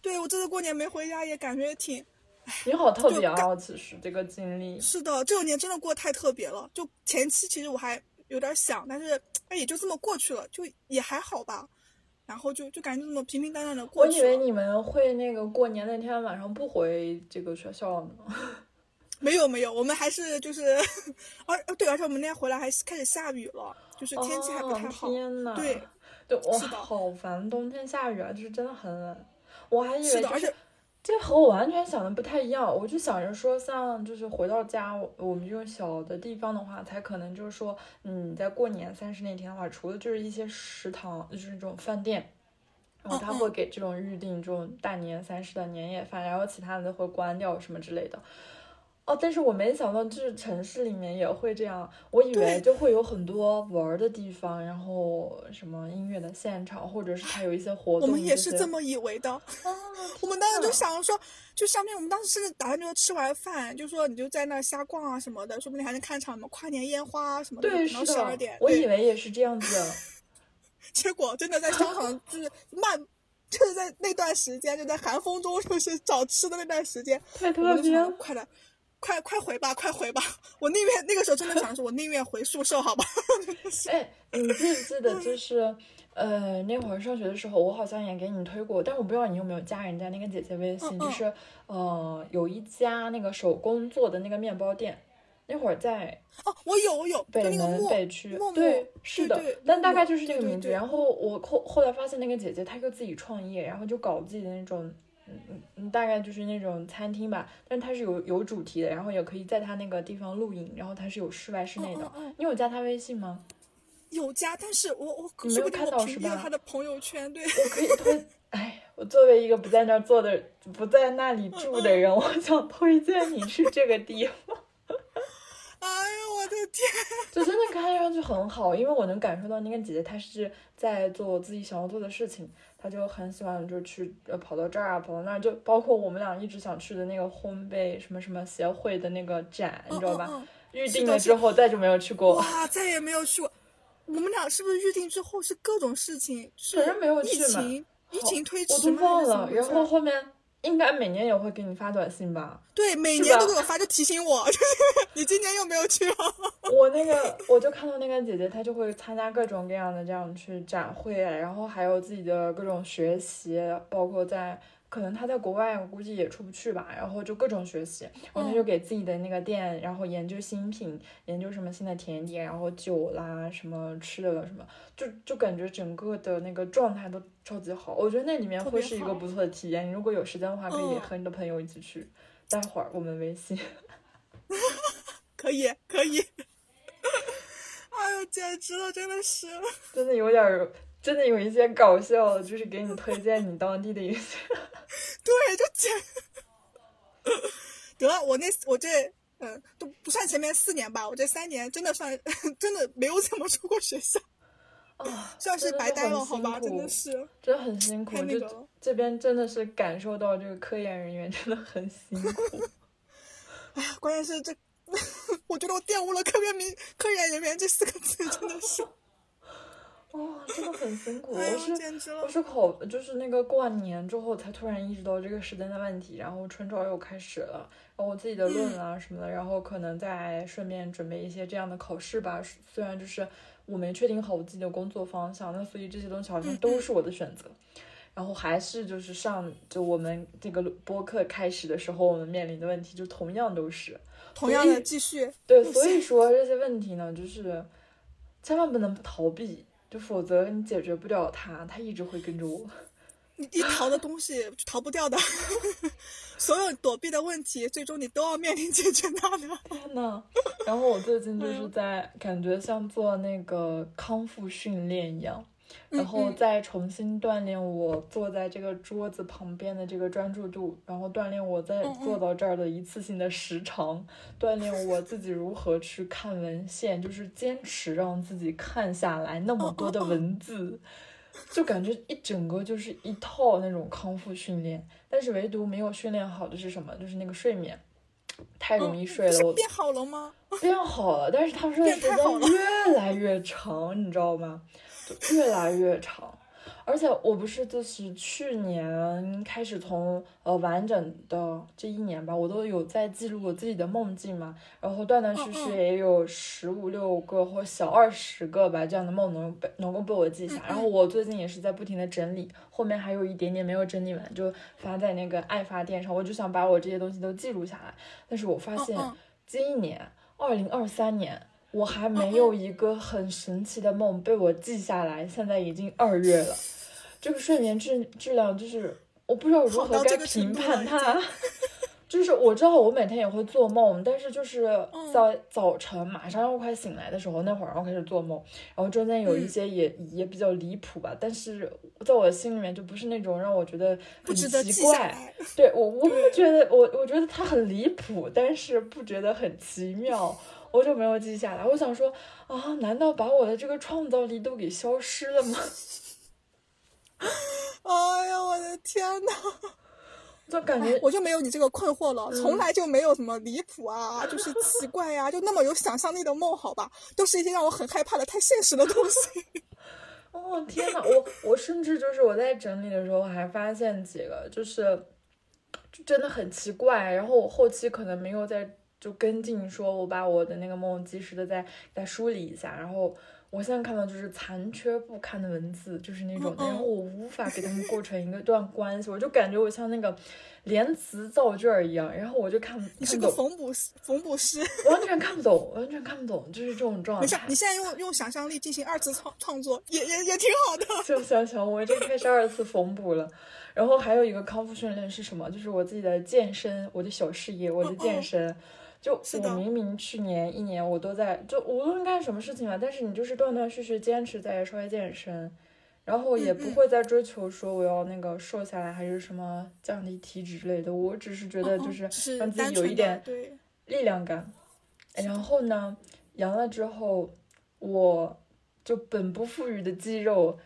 对我这次过年没回家，也感觉挺你好特别就啊！其实这个经历，是的，这个年真的过得太特别了。就前期其实我还有点想，但是哎也就这么过去了，就也还好吧。然后就就感觉这么平平淡淡的过去了。我以为你们会那个过年那天晚上不回这个学校呢。没有没有，我们还是就是，而对，而且我们那天回来还开始下雨了，就是天气还不太好。哦、天呐，对，对，我，好烦，冬天下雨啊，就是真的很冷。我还以为就是这和我完全想的不太一样，我就想着说，像就是回到家，我我们这种小的地方的话，才可能就是说，嗯，在过年三十那天的话，除了就是一些食堂，就是这种饭店。然后他会给这种预定这种大年三十的年夜饭，然后其他的会关掉什么之类的。哦，但是我没想到，就是城市里面也会这样。我以为就会有很多玩儿的地方，然后什么音乐的现场，或者是还有一些活动。我们也是这么以为的。啊，我们当时就想着说，就上面我们当时甚至打算就是吃完饭，就说你就在那儿瞎逛啊什么的，说不定还能看场什么跨年烟花啊什么的，对，十二点。，我以为也是这样子的。结果真的在商场 就是漫，就是在那段时间，就在寒风中就是找吃的那段时间，特别快点，快快回吧，快回吧！我宁愿那个时候真的想着说，我宁愿回宿舍，好吧？哎，你记不记得 就是，呃，那会儿上学的时候，我好像也给你推过，但我不知道你有没有加人家那个姐姐微信，嗯嗯就是呃，有一家那个手工做的那个面包店，那会儿在哦，我有我有，北门北区对，是的对，但大概就是这个名字。然后我后后来发现那个姐姐她又自己创业，然后就搞自己的那种，嗯嗯嗯，大概就是那种餐厅吧，但是它是有有主题的，然后也可以在它那个地方露营，然后它是有室外室内的。嗯嗯嗯你有加他微信吗？有加，但是我我你没有看到是吧他的朋友圈，对。我可以推，哎，我作为一个不在那儿做的、不在那里住的人，我想推荐你去这个地方。哎呀，我的天！就真的看上去很好，因为我能感受到那个姐姐她是在做自己想要做的事情，她就很喜欢就去呃跑到这儿啊，跑到那儿，就包括我们俩一直想去的那个烘焙什么什么协会的那个展，你知道吧？嗯嗯预定了之后再就没有去过，哇，再也没有去过。我们俩是不是预定之后是各种事情？是反正没有疫去嘛情，疫情推迟我都忘了。然后后面应该每年也会给你发短信吧。对，每年都给我发，就提醒我，你今年又没有去啊？我那个，我就看到那个姐姐，她就会参加各种各样的这样去展会，然后还有自己的各种学习，包括在可能他在国外，我估计也出不去吧，然后就各种学习，然后他就给自己的那个店，然后研究新品，研究什么新的甜点，然后酒啦，什么吃的了什么，就就感觉整个的那个状态都超级好，我觉得那里面会是一个不错的体验，你如果有时间的话，可以嗯和你的朋友一起去，待会儿我们微信。可以，可以。哎呦，简直了，真的是。真的有点儿，真的有一些搞笑的，就是给你推荐你当地的一些。对，就简。得了，我那我这嗯都不算前面四年吧，我这三年真的算 真的没有怎么出过学校，啊，算是白待了，好吧？真的是真的很辛苦，就。这边真的是感受到这个科研人员真的很辛苦。哎呀，关键是这，我觉得我玷污了科研名科研人员这四个字，真的是，哇、真的很辛苦。哎，我是我。是考，就是那个过完年之后才突然意识到这个时间的问题，然后春招又开始了，然后我自己的论文啊什么的，然后可能再顺便准备一些这样的考试吧。虽然就是我没确定好我自己的工作方向，那所以这些东西好像都是我的选择。然后还是就是上就我们这个播客开始的时候，我们面临的问题就同样都是同样的继续，对，所以说这些问题呢，就是千万不能逃避，就否则你解决不了它，它一直会跟着我。你一逃的东西就逃不掉的，所有躲避的问题，最终你都要面临解决它的。天呐，然后我最近就是嗯在感觉像做那个康复训练一样，然后再重新锻炼我坐在这个桌子旁边的这个专注度，然后锻炼我再坐到这儿的一次性的时长，锻炼我自己如何去看文献，就是坚持让自己看下来那么多的文字，就感觉一整个就是一套那种康复训练。但是唯独没有训练好的是什么？就是那个睡眠，太容易睡了。我变好了吗？变好了，但是他说的时间 越来越长，你知道吗？越来越长，而且我不是就是去年开始从呃完整的这一年吧，我都有在记录我自己的梦境嘛，然后断断续续也有十五六个或小二十个吧这样的梦能被能够被我记下，然后我最近也是在不停的整理，后面还有一点点没有整理完，就发在那个爱发电上，我就想把我这些东西都记录下来，但是我发现今年二零二三年。我还没有一个很神奇的梦被我记下来，现在已经二月了，这个睡眠质质量就是我不知道如何该评判它。就是我知道我每天也会做梦，但是就是在早晨马上要快醒来的时候那会儿，然后开始做梦，然后中间有一些也也比较离谱吧，但是在我的心里面就不是那种让我觉得很奇怪。对我我不觉得我我觉得它很离谱，但是不觉得很奇妙。我就没有记下来，我想说啊，难道把我的这个创造力都给消失了吗？哎呀，我的天呐！就感觉我就没有你这个困惑了，从来就没有什么离谱啊，就是奇怪呀，就那么有想象力的梦，好吧，都是一些让我很害怕的太现实的东西。哦天呐，我我甚至就是我在整理的时候还发现几个，就是就真的很奇怪，然后我后期可能没有在。就跟进说，我把我的那个梦及时的再再梳理一下，然后我现在看到就是残缺不堪的文字，就是那种，然后我无法给他们构成一个段关系，我就感觉我像那个连词造句儿一样，然后我就看你是个缝补缝补师，完全看不懂，完全看不懂，就是这种状态。没事，你现在用用想象力进行二次创创作，也也也挺好的。就想想，我这开始二次缝补了。然后还有一个康复训练是什么？就是我自己的健身，我的小事业，我的健身。就我明明去年一年我都在，就无论干什么事情吧，但是你就是断断续续坚持在稍微健身，然后也不会再追求说我要那个瘦下来还是什么降低体脂之类的，我只是觉得就是让自己有一点力量感。然后呢，阳了之后，我就本不富裕的肌肉。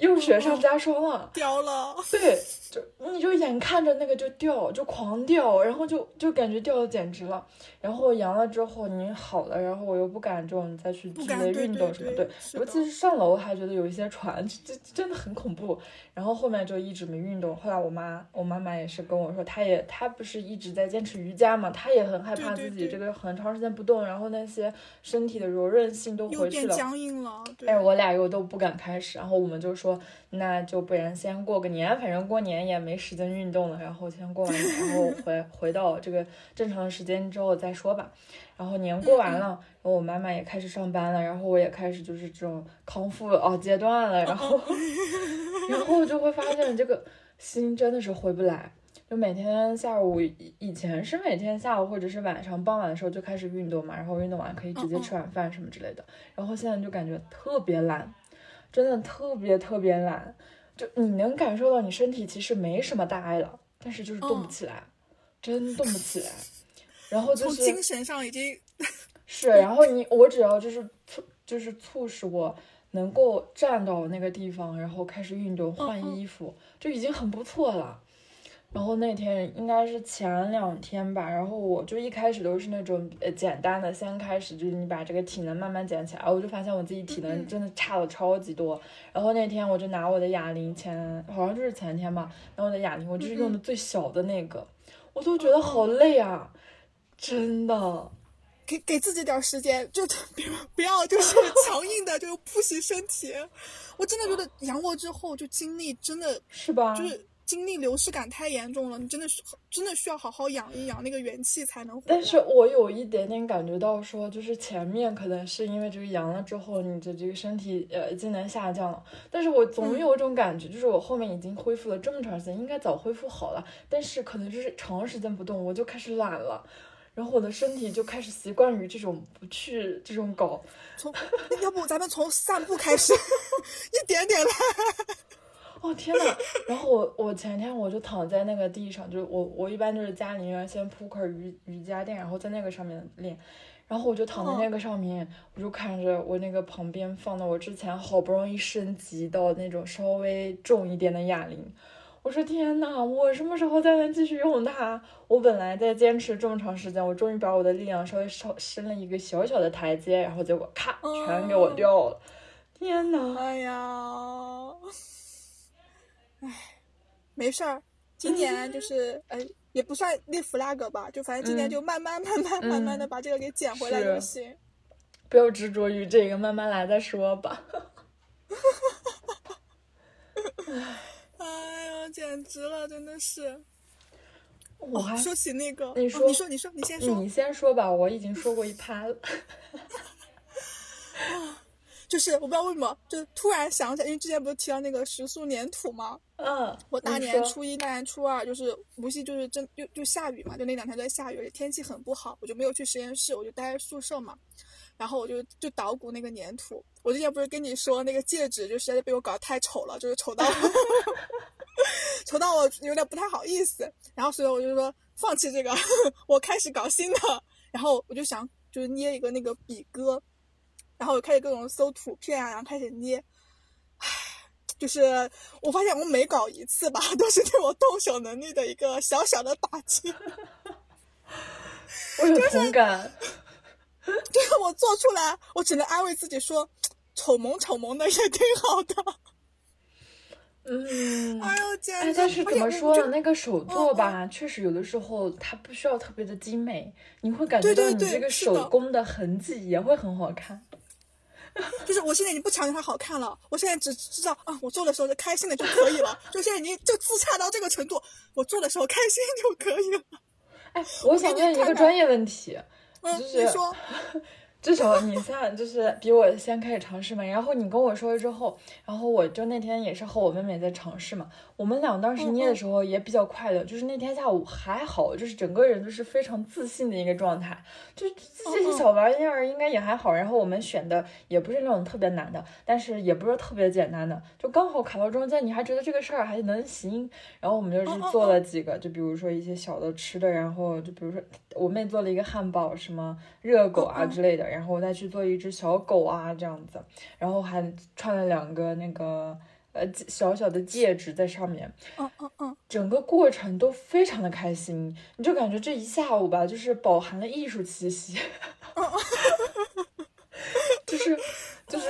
又雪上加霜了，掉了。对，就你就眼看着那个就掉，就狂掉，然后就就感觉掉的简直了。然后阳了之后你好了，然后我又不敢这种再去剧烈运动什么，对，尤其是上楼还觉得有一些喘，这这真的很恐怖。然后后面就一直没运动。后来我妈，我妈妈也是跟我说，她也她不是一直在坚持瑜伽嘛，她也很害怕自己这个很长时间不动，然后那些身体的柔韧性都回去了，僵硬了。哎我俩又都不敢开始，然后我们就说。那就不然先过个年，反正过年也没时间运动了，然后先过完年，然后 回回到这个正常的时间之后再说吧。然后年过完了，然后我妈妈也开始上班了，然后我也开始就是这种康复哦阶段了，然后 然后就会发现这个心真的是回不来，就每天下午以前是每天下午或者是晚上傍晚的时候就开始运动嘛，然后运动完可以直接吃晚饭什么之类的，然后现在就感觉特别懒。真的特别特别懒，就你能感受到你身体其实没什么大碍了，但是就是动不起来，真动不起来。然后就是精神上已经 是，然后你我只要就是促就是促使我能够站到那个地方，然后开始运动换衣服，就已经很不错了。然后那天应该是前两天吧，然后我就一开始都是那种呃简单的，先开始就是你把这个体能慢慢捡起来，我就发现我自己体能真的差了超级多。然后那天我就拿我的哑铃，前好像就是前天吧，拿我的哑铃，我就是用的最小的那个，我都觉得好累啊，真的，给给自己点时间，就不要不 要就是强硬的就不洗身体，我真的觉得 阳过之后就精力真的是吧，就是。精力流失感太严重了，你真的是真的需要好好养一养那个元气才能。但是我有一点点感觉到说，就是前面可能是因为这个阳了之后，你的这个身体呃机能下降了，但是我总有一种感觉，就是我后面已经恢复了这么长时间，应该早恢复好了，但是可能就是长时间不动，我就开始懒了，然后我的身体就开始习惯于这种不去这种搞。从要不咱们从散步开始，一点点来。哦天呐，然后我我前天我就躺在那个地上，就我我一般就是家里面先铺块瑜瑜伽垫，然后在那个上面练。然后我就躺在那个上面，我就看着我那个旁边放的我之前好不容易升级到那种稍微重一点的哑铃。我说天呐，我什么时候才能继续用它？我本来在坚持这么长时间，我终于把我的力量稍微稍升了一个小小的台阶，然后结果咔，全给我掉了。天呐！哎呀，哎，没事儿，今年就是哎。也不算立 flag 吧，就反正今年就慢慢慢慢慢慢的把这个给捡回来就行。不要执着于这个，慢慢来再说吧。哎呀，简直了，真的是。我还说起那个，你说你说你说你先说，你先说吧，我已经说过一趴了。就是我不知道为什么，就突然想起来，因为之前不是提到那个食宿粘土吗？嗯，我大年初一、大年初二，就是无锡就是真就就下雨嘛，就那两天都在下雨，天气很不好，我就没有去实验室，我就待在宿舍嘛。然后我就就捣鼓那个粘土。我之前不是跟你说那个戒指，就实在是被我搞得太丑了，就是丑到 丑到我有点不太好意思。然后所以我就说放弃这个，我开始搞新的。然后我就想就是捏一个那个笔哥。然后我开始各种搜图片啊，然后开始捏，唉，就是我发现我每搞一次吧，都是对我动手能力的一个小小的打击。我有同感。就是我做出来，我只能安慰自己说，丑萌丑萌的也挺好的。嗯。哎呦，简直！但是怎么说呢？那个手作吧，确实有的时候它不需要特别的精美，你会感觉到你这个手工的痕迹也会很好看。就是我现在已经不强调它好看了，我现在只知道啊，我做的时候是开心的就可以了。就现在已经就自洽到这个程度，我做的时候开心就可以了。哎，我想问一个专业问题，就是说。至少你算就是比我先开始尝试嘛，然后你跟我说了之后，然后我就那天也是和我妹妹在尝试嘛。我们俩当时捏的时候也比较快乐，就是那天下午还好，就是整个人都是非常自信的一个状态，就这些小玩意儿应该也还好。然后我们选的也不是那种特别难的，但是也不是特别简单的，就刚好卡到中间，你还觉得这个事儿还能行。然后我们就是做了几个，就比如说一些小的吃的，然后就比如说我妹做了一个汉堡，什么热狗啊之类的。然后我再去做一只小狗啊，这样子，然后还串了两个那个呃小小的戒指在上面，嗯嗯嗯，整个过程都非常的开心，你就感觉这一下午吧，就是饱含了艺术气息，就是就是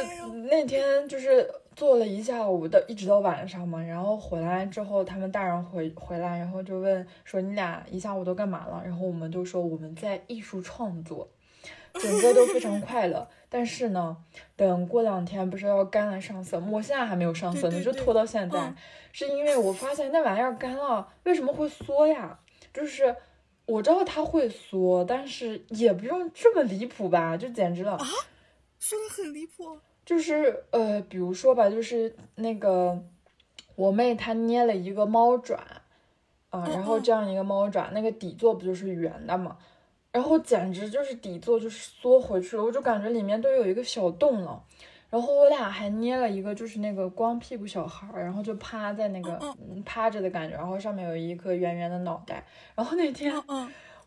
那天就是做了一下午的，一直到晚上嘛，然后回来之后，他们大人回回来，然后就问说你俩一下午都干嘛了？然后我们就说我们在艺术创作。整个都非常快乐，但是呢，等过两天不是要干了上色，我现在还没有上色呢，就拖到现在，是因为我发现那玩意儿干了为什么会缩呀？就是我知道它会缩，但是也不用这么离谱吧？就简直了啊，说的很离谱，就是呃，比如说吧，就是那个我妹她捏了一个猫爪啊，然后这样一个猫爪，那个底座不就是圆的嘛？然后简直就是底座就是缩回去了，我就感觉里面都有一个小洞了。然后我俩还捏了一个，就是那个光屁股小孩儿，然后就趴在那个趴着的感觉，然后上面有一颗圆圆的脑袋。然后那天，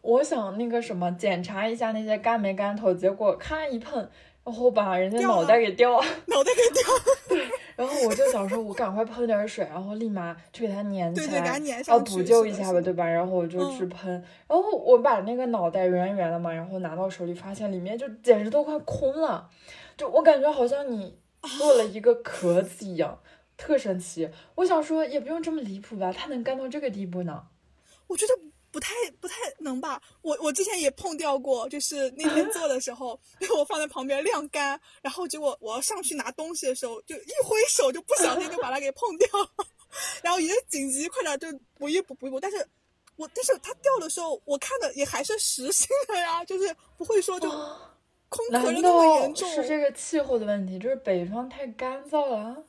我想那个什么检查一下那些干没干透，结果咔一碰。然后把人家脑袋给掉，脑袋给掉。对，然后我就想说，我赶快喷点水，然后立马去给它粘起来，要补救一下吧，对吧？然后我就去喷，然后我把那个脑袋圆圆的嘛，然后拿到手里，发现里面就简直都快空了，就我感觉好像你做了一个壳子一样，特神奇。我想说，也不用这么离谱吧？它能干到这个地步呢？我觉得。不太不太能吧，我我之前也碰掉过，就是那天做的时候，我放在旁边晾干，然后结果我要上去拿东西的时候，就一挥手就不小心就把它给碰掉了，然后也紧急快点就补一补补一补，但是我但是它掉的时候，我看的也还是实心的呀，就是不会说就空壳那么严重。是这个气候的问题？就是北方太干燥了？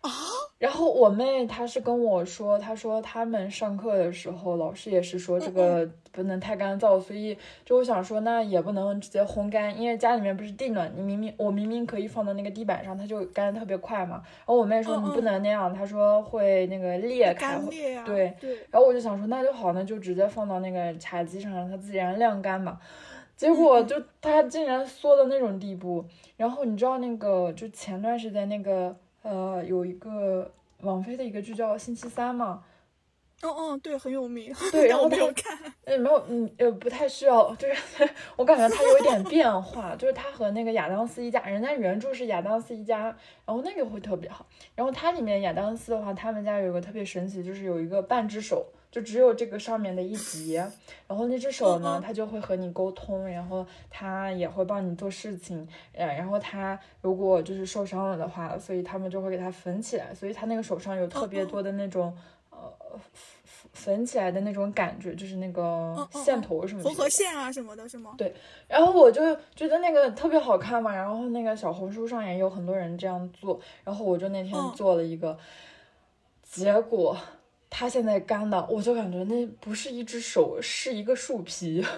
啊。然后我妹她是跟我说，她说他们上课的时候，老师也是说这个不能太干燥，所以就我想说，那也不能直接烘干，因为家里面不是地暖，你明明我明明可以放到那个地板上，它就干的特别快嘛。然后我妹说你不能那样，她说会那个裂开，对对。然后我就想说那就好，那就直接放到那个茶几上，让它自然晾干嘛。结果就它竟然缩到那种地步，然后你知道那个就前段时间那个。呃，有一个王菲的一个剧叫《星期三》嘛，哦哦，对，很有名。对，然后没有看，呃，没有，嗯，呃，不太需要，就是 我感觉它有一点变化，就是它和那个亚当斯一家，人家原著是亚当斯一家，然后那个会特别好。然后它里面亚当斯的话，他们家有个特别神奇，就是有一个半只手。就只有这个上面的一节，然后那只手呢，它就会和你沟通，然后它也会帮你做事情，呃，然后它如果就是受伤了的话，所以他们就会给它缝起来，所以它那个手上有特别多的那种呃缝缝起来的那种感觉，就是那个线头什么缝合线啊什么的，是吗？对，然后我就觉得那个特别好看嘛，然后那个小红书上也有很多人这样做，然后我就那天做了一个，结果。它现在干的，我就感觉那不是一只手，是一个树皮。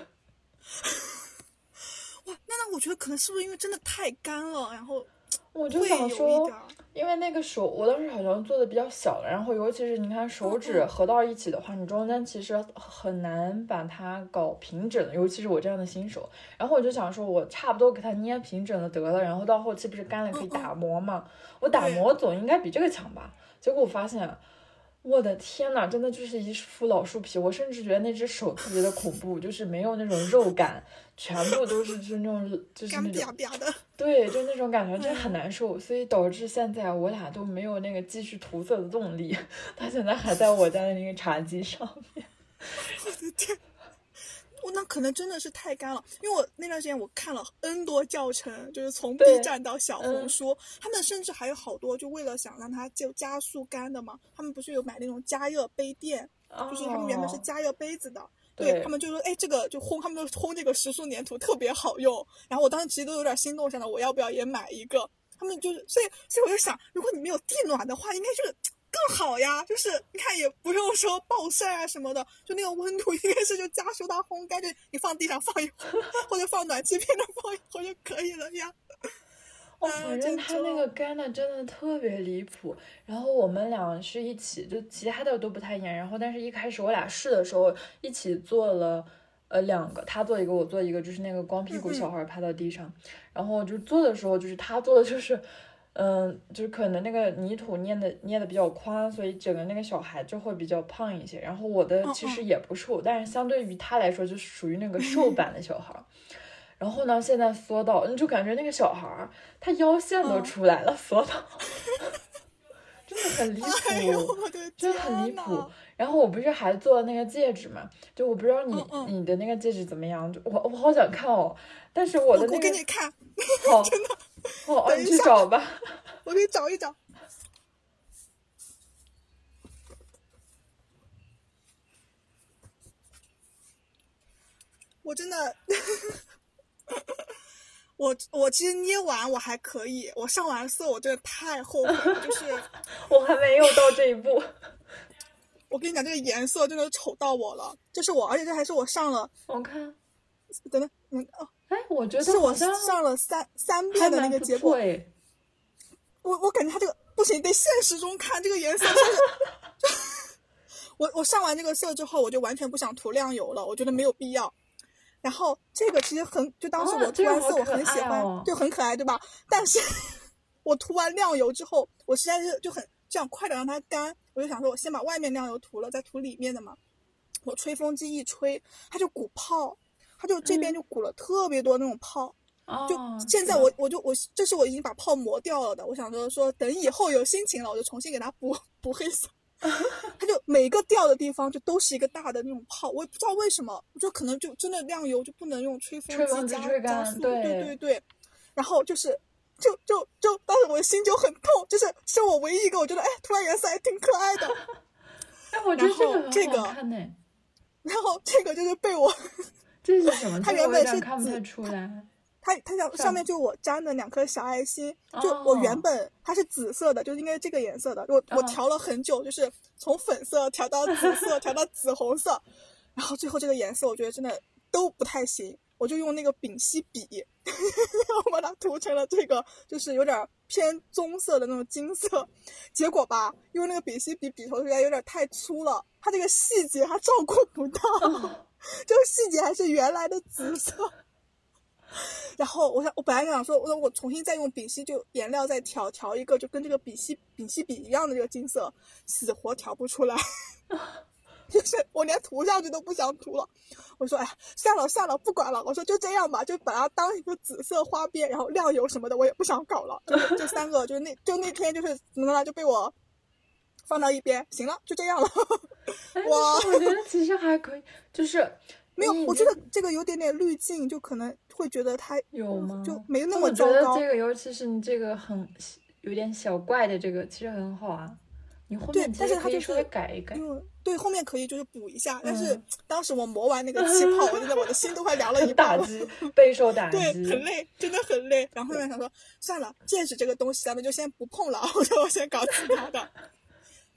哇，那那我觉得可能是不是因为真的太干了，然后我就想说，因为那个手，我当时好像做的比较小，然后尤其是你看手指合到一起的话，你中间其实很难把它搞平整，尤其是我这样的新手。然后我就想说，我差不多给它捏平整了得了，然后到后期不是干了可以打磨嘛，我打磨总应该比这个强吧？结果我发现。我的天呐，真的就是一副老树皮，我甚至觉得那只手特别的恐怖，就是没有那种肉感，全部都是就是那种就是那种对，就那种感觉，真的很难受，所以导致现在我俩都没有那个继续涂色的动力。他现在还在我家的那个茶几上面。我的天。我那可能真的是太干了，因为我那段时间我看了 N 多教程，就是从 B 站到小红书，他们甚至还有好多就为了想让它就加速干的嘛，他们不是有买那种加热杯垫，就是他们原本是。加热杯子的，对他们就说，哎，这个就烘，他们都烘这个食塑粘土特别好用，然后我当时其实都有点心动，想着我要不要也买一个，他们就是，所以所以我就想，如果你没有地暖的话，应该就是。更好呀，就是你看也不用说暴晒啊什么的，就那个温度应该是就加速它烘干，就你放地上放一会儿，或者放暖气片上放一会儿就可以了呀。哦，反正它那个干的真的特别离谱。然后我们俩是一起，就其他的都不太严。然后但是一开始我俩试的时候一起做了，呃，两个，他做一个，我做一个，就是那个光屁股小孩趴到地上，然后就做的时候就是他做的就是。嗯，就是可能那个泥土捏的捏的比较宽，所以整个那个小孩就会比较胖一些。然后我的其实也不瘦，但是相对于他来说，就属于那个瘦 版的小孩。然后呢，现在缩到，你就感觉那个小孩他腰线都出来了，缩到，真的很离谱，真的很离谱。然后我不是还做了那个戒指嘛？就我不知道你你的那个戒指怎么样？就我我好想看哦，但是我的那个，我给你看，好，真的。哦，你去找吧，我给你找一找。我真的，我我其实捏完我还可以，我上完色我真的太后悔了，就是我还没有到这一步。我跟你讲，这个颜色真的丑到我了，这是我，而且这还是我上了，我看，等等，嗯哦。哎，我觉得是我上了三三遍的那个结果。我我感觉它这个不行，得现实中看这个颜色。我我上完这个色之后，我就完全不想涂亮油了，我觉得没有必要。然后这个其实很，就当时我涂完色我很喜欢，就很可爱，对吧？但是 我涂完亮油之后，我实在是就很这样快点让它干，我就想说，我先把外面亮油涂了，再涂里面的嘛。我吹风机一吹，它就鼓泡。它就这边就鼓了特别多那种泡，就现在我我就我这是我已经把泡磨掉了的，我想着说等以后有心情了，我就重新给它补补黑色。它就每个掉的地方就都是一个大的那种泡，我也不知道为什么，我就可能就真的亮油就不能用吹风机加加速，对对对。然后就是就就就当时我的心就很痛，就是是我唯一一个我觉得哎涂完颜色还挺可爱的。哎，我觉得这个很好看呢。然后这个就是被我。这是什么？它原本是看不太出来。它它上上面就我粘的两颗小爱心，就我原本它是紫色的，就应该这个颜色的，我我调了很久，就是从粉色调到紫色，调到紫红色，然后最后这个颜色我觉得真的都不太行，我就用那个丙烯笔，我把它涂成了这个，就是有点偏棕色的那种金色，结果吧，因为那个丙烯笔笔头出来有点太粗了，它这个细节它照顾不到，这个细节还是原来的紫色。然后我想，我本来想说，我说我重新再用丙烯就颜料再调调一个，就跟这个丙烯丙烯笔一样的这个金色，死活调不出来，就 是我连涂上去都不想涂了。我说，哎呀，算了算了，不管了。我说就这样吧，就把它当一个紫色花边，然后亮油什么的我也不想搞了。就这三个，就是那就那天就是怎么了，就被我放到一边。行了，就这样了。我我觉得其实还可以，就是。没有，我觉得这个有点点滤镜，就可能会觉得它有吗？就没那么糟糕。我觉得这个，尤其是你这个很有点小怪的这个，其实很好啊。你后面但是它就是改一改。对，后面可以就是补一下。但是当时我磨完那个气泡，我真的我的心都快凉了 一半了。打击，备受打击。对，很累，真的很累。然后后面想说，算了，戒指这个东西咱们就先不碰了，我说我先搞其他的。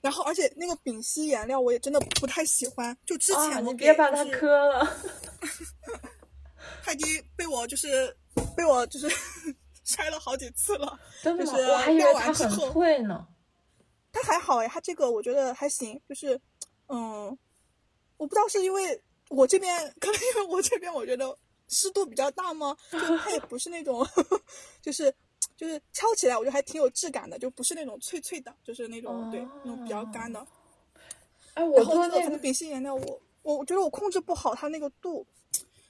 然后，而且那个丙烯颜料我也真的不太喜欢。就之前你别把它磕了，它已经被我就是被我就是摔了好几次了。真的吗？我还以为它很脆呢。它还好哎，它这个我觉得还行。就是嗯，我不知道是因为我这边可能因为我这边我觉得湿度比较大吗？就它也不是那种 就是。就是敲起来，我觉得还挺有质感的，就不是那种脆脆的，就是那种对那种比较干的。哎，我做那个丙烯颜料，我我觉得我控制不好它那个度，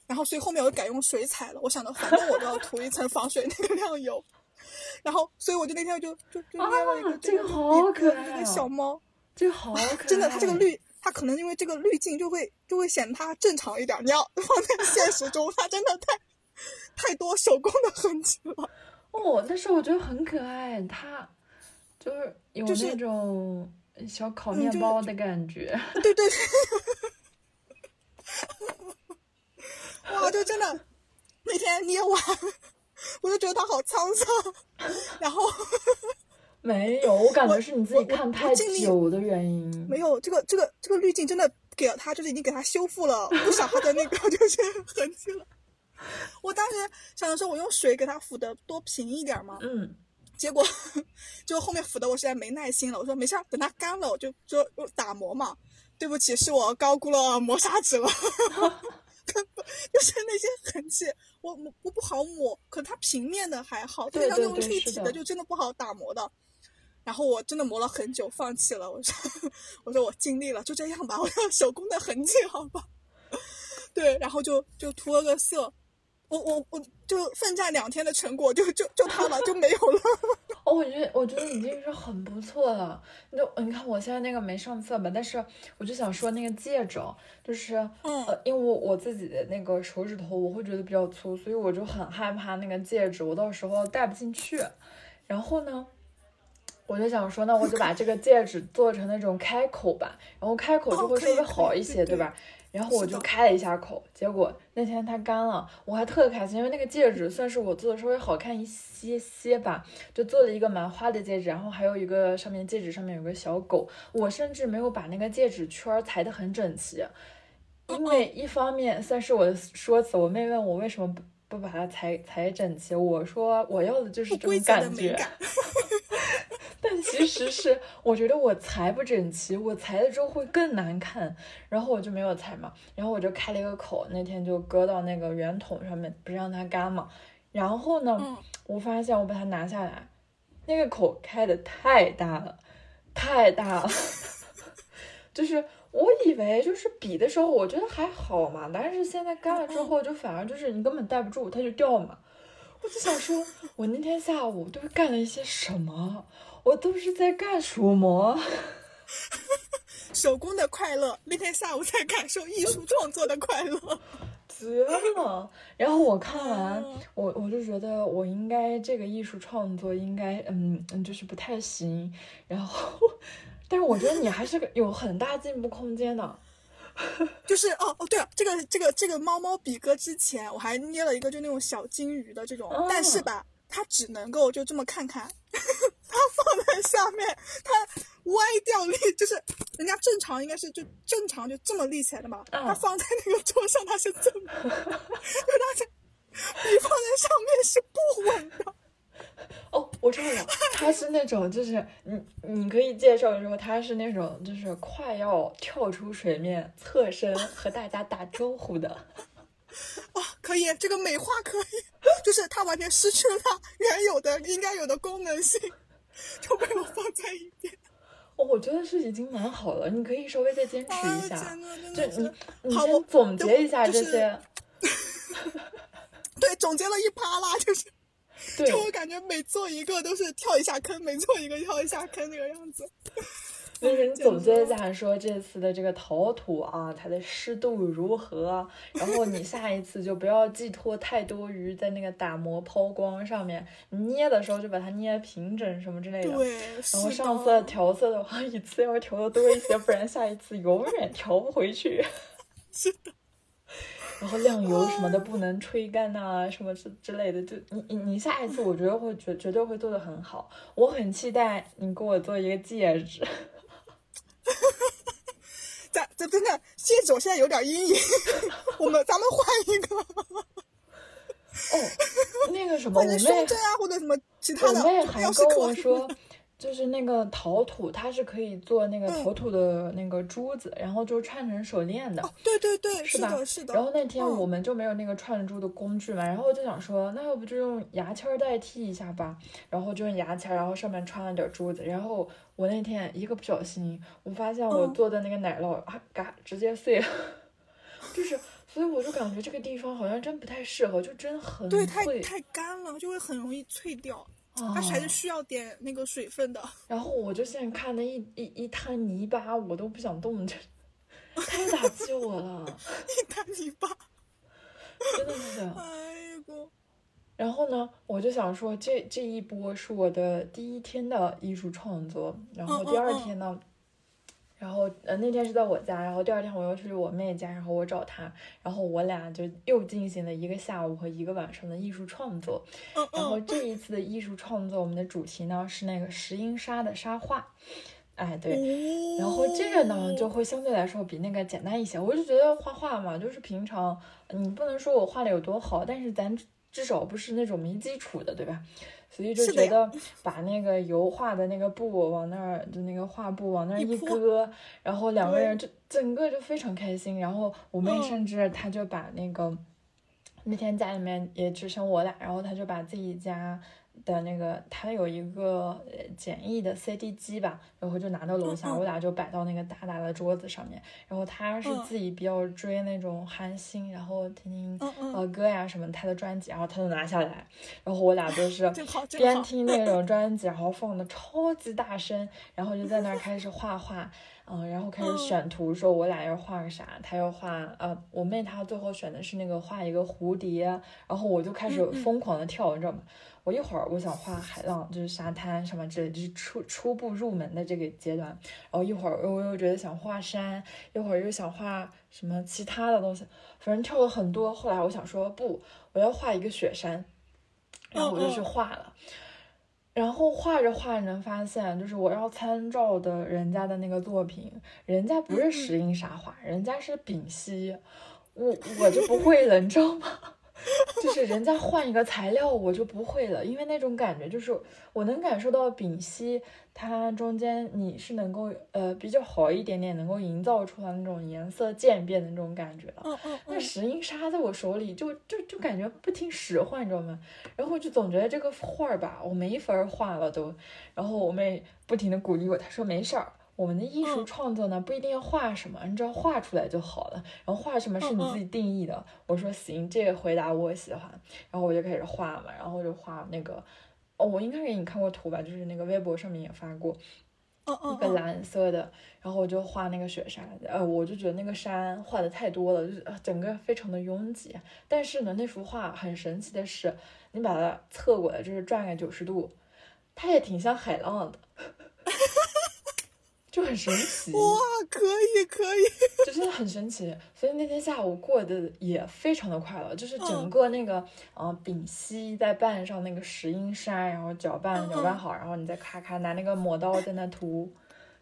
然后所以后面我就改用水彩了。我想着反正我都要涂一层防水那个亮油，然后所以我就那天就就就捏了一个这个好可爱一个小猫，这个好 可爱。真的，它这个滤，它可能因为这个滤镜就会就会显得它正常一点。你要放在 现实中，它真的太太多手工的痕迹了。哦，但是我觉得很可爱，它就是有那种小烤面包的感觉。对对对，哇，就真的那天捏完，我就觉得它好沧桑。然后没有，我感觉是你自己看太久的原因。没有，这个这个这个滤镜真的给了他，就是已经给他修复了不少他的那个 就是痕迹了。我当时想着说，我用水给它抚的多平一点嘛。嗯。结果 就后面抚的我实在没耐心了，我说没事儿，等它干了我就就打磨嘛。对不起，是我高估了磨砂纸了。就是那些痕迹，我我我不好抹，可它平面的还好，它要那种立体的就真的不好打磨的。然后我真的磨了很久，放弃了。我说我说我尽力了，就这样吧，我要手工的痕迹，好吧。对，然后就就涂了个色。我我我就奋战两天的成果就就就它了就没有了。哦，我觉得我觉得已经是很不错了。就你看我现在那个没上色吧，但是我就想说那个戒指，就是呃，因为我我自己的那个手指头我会觉得比较粗，所以我就很害怕那个戒指我到时候戴不进去。然后呢，我就想说，那我就把这个戒指做成那种开口吧，然后开口就会稍微好一些，对吧？然后我就开了一下口，结果那天它干了，我还特开心，因为那个戒指算是我做的稍微好看一些些吧，就做了一个蛮花的戒指，然后还有一个上面戒指上面有个小狗，我甚至没有把那个戒指圈裁得很整齐，因为一方面算是我的说辞，我妹问我为什么不不把它裁裁整齐，我说我要的就是这种感觉。但其实是，我觉得我裁不整齐，我裁了之后会更难看，然后我就没有裁嘛，然后我就开了一个口，那天就搁到那个圆筒上面，不是让它干嘛。然后呢，我发现我把它拿下来，那个口开的太大了，太大了，就是我以为就是比的时候我觉得还好嘛，但是现在干了之后就反而就是你根本戴不住，它就掉嘛。我就想说，我那天下午都干了一些什么？我都是在干什么？手工的快乐。那天下午在感受艺术创作的快乐，绝了。然后我看完，我我就觉得我应该这个艺术创作应该，嗯嗯，就是不太行。然后，但是我觉得你还是有很大进步空间的。就是哦哦，对了，这个这个这个猫猫比哥之前我还捏了一个就那种小金鱼的这种，哦但是吧，它只能够就这么看看，它放在下面，它歪掉立，就是人家正常应该是就正常就这么立起来的嘛，嗯它放在那个桌上它是这么，就它是笔放在上面是不稳的。哦，我知道了，它是那种，就是你你可以介绍说，它是那种就是快要跳出水面、侧身和大家打招呼的。啊，可以，这个美化可以，就是它完全失去了它原有的应该有的功能性，就被我放在一边。哦，我觉得是已经蛮好了，你可以稍微再坚持哎一下。好我先总结一下就是这些，对，总结了一趴啦，就是，就我感觉每做一个都是跳一下坑，每做一个跳一下坑那个样子。就是你总结一下，说这次的这个陶土啊，它的湿度如何？然后你下一次就不要寄托太多于在那个打磨抛光上面，你捏的时候就把它捏平整什么之类的。对，然后上色调色的话，一次要调的多一些，不然下一次永远调不回去。是的，然后亮油什么的不能吹干呐、什么之之类的，就你你你下一次我觉得会绝绝对会做的很好，我很期待你给我做一个戒指。真的戒指我现在有点阴影，我们咱们换一个，哦，那个什么，我妹胸针啊或者什么其他我的。妹还跟我说，就是那个陶土，它是可以做那个嗯陶土的那个珠子，然后就串成手链的。对对对，是吧的，是的。然后那天嗯我们就没有那个串珠的工具嘛，然后我就想说，那要不就用牙签代替一下吧，然后就用牙签，然后上面穿了点珠子，然后我那天一个不小心，我发现我嗯做的那个奶酪啊嘎直接碎了，就是，所以我就感觉这个地方好像真不太适合，就真很对，太干了，就会很容易脆掉。啊它还是需要点那个水分的。然后我就现在看那一一一滩泥巴，我都不想动，这太打击我了，一滩泥巴，真的是。哎呦，然后呢，我就想说，这这一波是我的第一天的艺术创作，然后第二天呢，然后呃那天是在我家，然后第二天我又去我妹家，然后我找她，然后我俩就又进行了一个下午和一个晚上的艺术创作。嗯然后嗯，这一次的艺术创作，我们的主题呢是那个石英砂的沙画，哎对，哦然后这个呢，就会相对来说比那个简单一些。我就觉得画画嘛，就是平常你不能说我画的有多好，但是咱至至少不是那种没基础的，对吧？所以就觉得把那个油画的那个布往那儿，就那个画布往那儿一搁，然后两个人就整个就非常开心。然后我妹嗯甚至她就把那个、那天家里面也只剩我俩，然后她就把自己家。的那个，她有一个呃简易的 CD 机吧，然后就拿到楼下，我俩就摆到那个大大的桌子上面。然后他是嗯。自己比较追那种韩星，然后听听呃歌呀什么他的专辑，然后他就拿下来，然后我俩就 是边听那种专辑，然后放的超级大声，然后就在那儿开始画画，嗯，然后开始嗯。选图，说我俩要画个啥，他要画呃，我妹她最后选的是那个画一个蝴蝶，然后我就开始疯狂的跳，你知道吗？我一会儿我想画海浪，就是沙滩什么之类，就是初初步入门的这个阶段，然后一会儿我又觉得想画山，一会儿又想画什么其他的东西，反正跳了很多。后来我想说不，我要画一个雪山，然后我就去画了。然后画着画着发现，就是我要参照的人家的那个作品，人家不是石英沙画，人家是丙烯，我我就不会 了，你知道吗？就是人家换一个材料，我就不会了，因为那种感觉就是我能感受到丙烯它中间你是能够呃比较好一点点，能够营造出来那种颜色渐变的那种感觉了。嗯嗯那嗯，石英砂在我手里就就就感觉不听使唤，你知道吗？然后就总觉得这个画儿吧，我没法儿画了都。然后我妹不停的鼓励我，她说没事儿，我们的艺术嗯创作呢不一定要画什么，你只要画出来就好了。然后画什么是你自己定义的。我说行，这个回答我喜欢。然后我就开始画嘛，然后就画那个。哦，我应该给你看过图吧，就是那个微博上面也发过，一个蓝色的，然后我就画那个雪山，呃，我就觉得那个山画的太多了，就是呃整个非常的拥挤。但是呢，那幅画很神奇的是，你把它侧过来，就是转个九十度，它也挺像海浪的，就很神奇。哇，可以可以，就真的很神奇。所以那天下午过得也非常的快乐，就是整个那个呃丙烯在拌上那个石英砂，然后搅拌搅拌好，然后你再咔咔拿那个抹刀在那涂，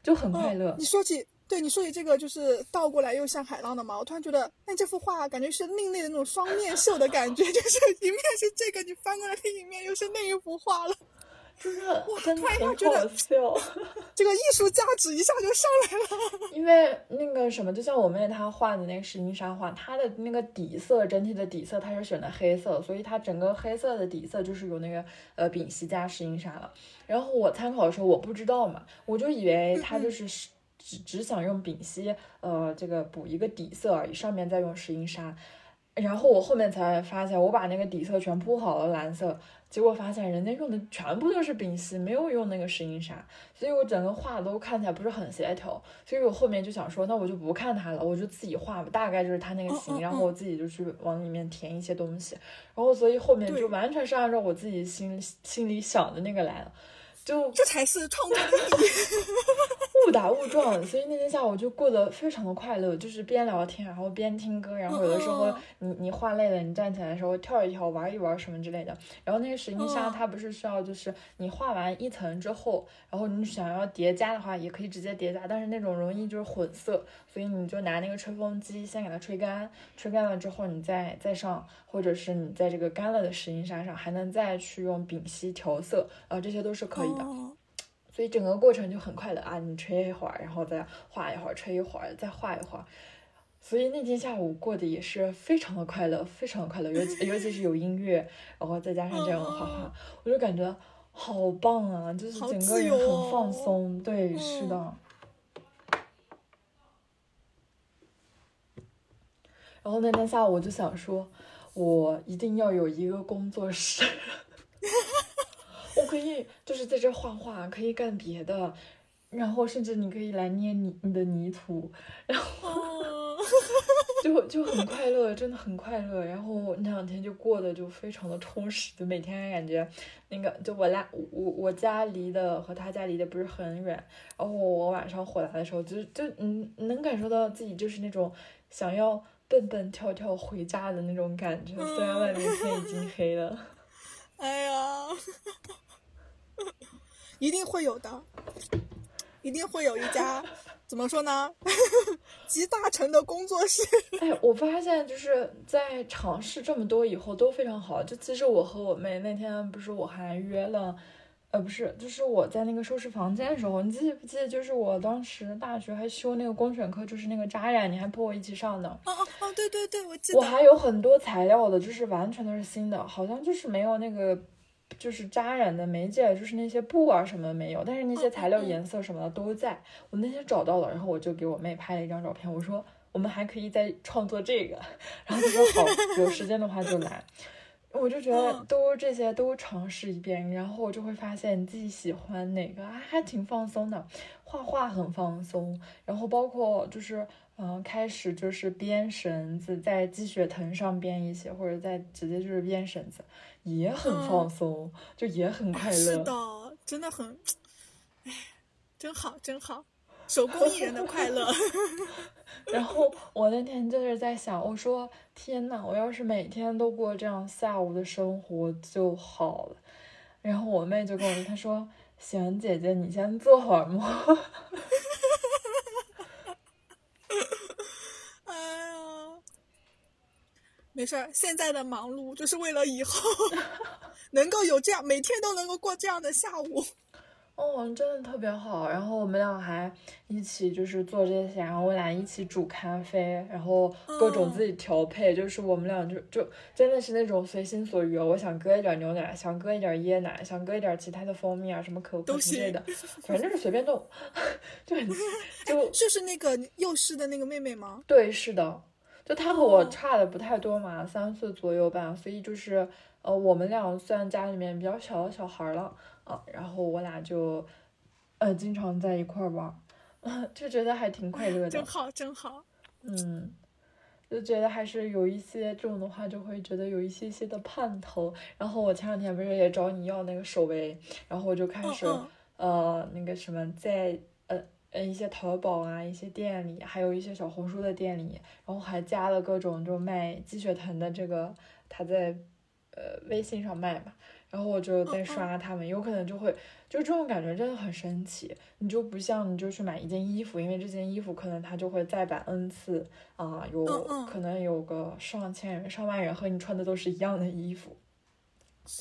就很快乐。你说起。对你说起这个，就是倒过来又像海浪的嘛，我突然觉得，那这幅画感觉是另类的那种双面 绣的感觉，就是一面是这个，你翻过来另一面又是那一幅画了，真的，真的很好笑，这个艺术价值一下就上来了。因为那个什么，就像我妹她画的那个石英砂画，它的那个底色整体的底色它是选的黑色，所以它整个黑色的底色就是有那个呃丙烯加石英砂了。然后我参考的时候我不知道嘛，我就以为它就是。只只想用丙烯，呃，这个补一个底色而已，上面再用石英砂。然后我后面才发现，我把那个底色全铺好了蓝色，结果发现人家用的全部都是丙烯，没有用那个石英砂，所以我整个画都看起来不是很协调。所以我后面就想说，那我就不看它了，我就自己画吧，大概就是它那个形，然后我自己就去往里面填一些东西。然后所以后面就完全是按照我自己心心里想的那个来了。就这才是创作的意义，误打误撞，所以那天下午就过得非常的快乐，就是边聊天，然后边听歌，然后有的时候你你画累了，你站起来的时候跳一跳，玩一玩什么之类的。然后那个石英砂它不是需要就是你画完一层之后，然后你想要叠加的话也可以直接叠加，但是那种容易就是混色，所以你就拿那个吹风机先给它吹干，吹干了之后你再再上，或者是你在这个干了的石英砂上还能再去用丙烯调色，啊，这些都是可以。所以整个过程就很快乐啊！你吹一会儿，然后再画一会儿，吹一会儿，再画一会儿。所以那天下午过得也是非常的快乐，非常的快乐。尤其尤其是有音乐，然后再加上这样的画画，我就感觉好棒啊！就是整个人很放松。对，是的。然后那天下午我就想说，我一定要有一个工作室。我可以就是在这画画，可以干别的，然后甚至你可以来捏你你的泥土，然后就就很快乐，真的很快乐。然后那两天就过得就非常的充实，就每天感觉那个就我俩我我家离的和他家离的不是很远，然后我晚上回来的时候就就嗯能感受到自己就是那种想要蹦蹦跳跳回家的那种感觉，虽然外面天已经黑了。哎呀。一定会有的，一定会有一家，怎么说呢？集大成的工作室。哎，我发现就是在尝试这么多以后都非常好。就其实我和我妹那天不是我还约了，呃，不是，就是我在那个收拾房间的时候，你记不记得？就是我当时大学还修那个公选课，就是那个扎染，你还陪我一起上的。哦哦哦，对对对，我记得。我还有很多材料的，就是完全都是新的，好像就是没有那个。就是扎染的媒介，就是那些布啊什么的没有，但是那些材料、颜色什么的都在。我那天找到了，然后我就给我妹拍了一张照片，我说我们还可以再创作这个，然后她说好，有时间的话就来。我就觉得都这些都尝试一遍，然后我就会发现你自己喜欢哪个啊，还挺放松的。画画很放松，然后包括就是嗯，开始就是编绳子，在积雪藤上编一些，或者在直接就是编绳子。也很放松，就也很快乐。是的，真的很，哎，真好，真好，手工艺人的快乐。然后我那天就是在想，我说天呐，我要是每天都过这样下午的生活就好了。然后我妹就跟我说，她说行，姐姐你先坐会儿嘛。没事儿，现在的忙碌就是为了以后 能够有这样每天都能够过这样的下午。哦，真的特别好。然后我们俩还一起就是做这些，然后我俩一起煮咖啡，然后各种自己调配，就是我们俩就就真的是那种随心所欲。我想搁一点牛奶，想搁一点椰奶，想搁一点其他的蜂蜜啊，什么可可之类的，反正就是随便弄，就很就就是那个幼师的那个妹妹吗？对，是的。就他和我差的不太多嘛，三岁左右吧，所以就是呃，我们俩算家里面比较小的小孩了啊，然后我俩就呃经常在一块玩，就觉得还挺快乐的。真好，真好。嗯，就觉得还是有一些这种的话，就会觉得有一些些的盼头。然后我前两天不是也找你要那个手围，然后我就开始呃那个什么在呃呃一些淘宝啊一些店里，还有一些小红书的店里，然后还加了各种就卖鸡血藤的这个，他在呃微信上卖嘛。然后我就在刷他们，有可能就会就这种感觉真的很神奇。你就不像你就去买一件衣服，因为这件衣服可能它就会再版 N 次啊，有可能有个上千人、上万人和你穿的都是一样的衣服。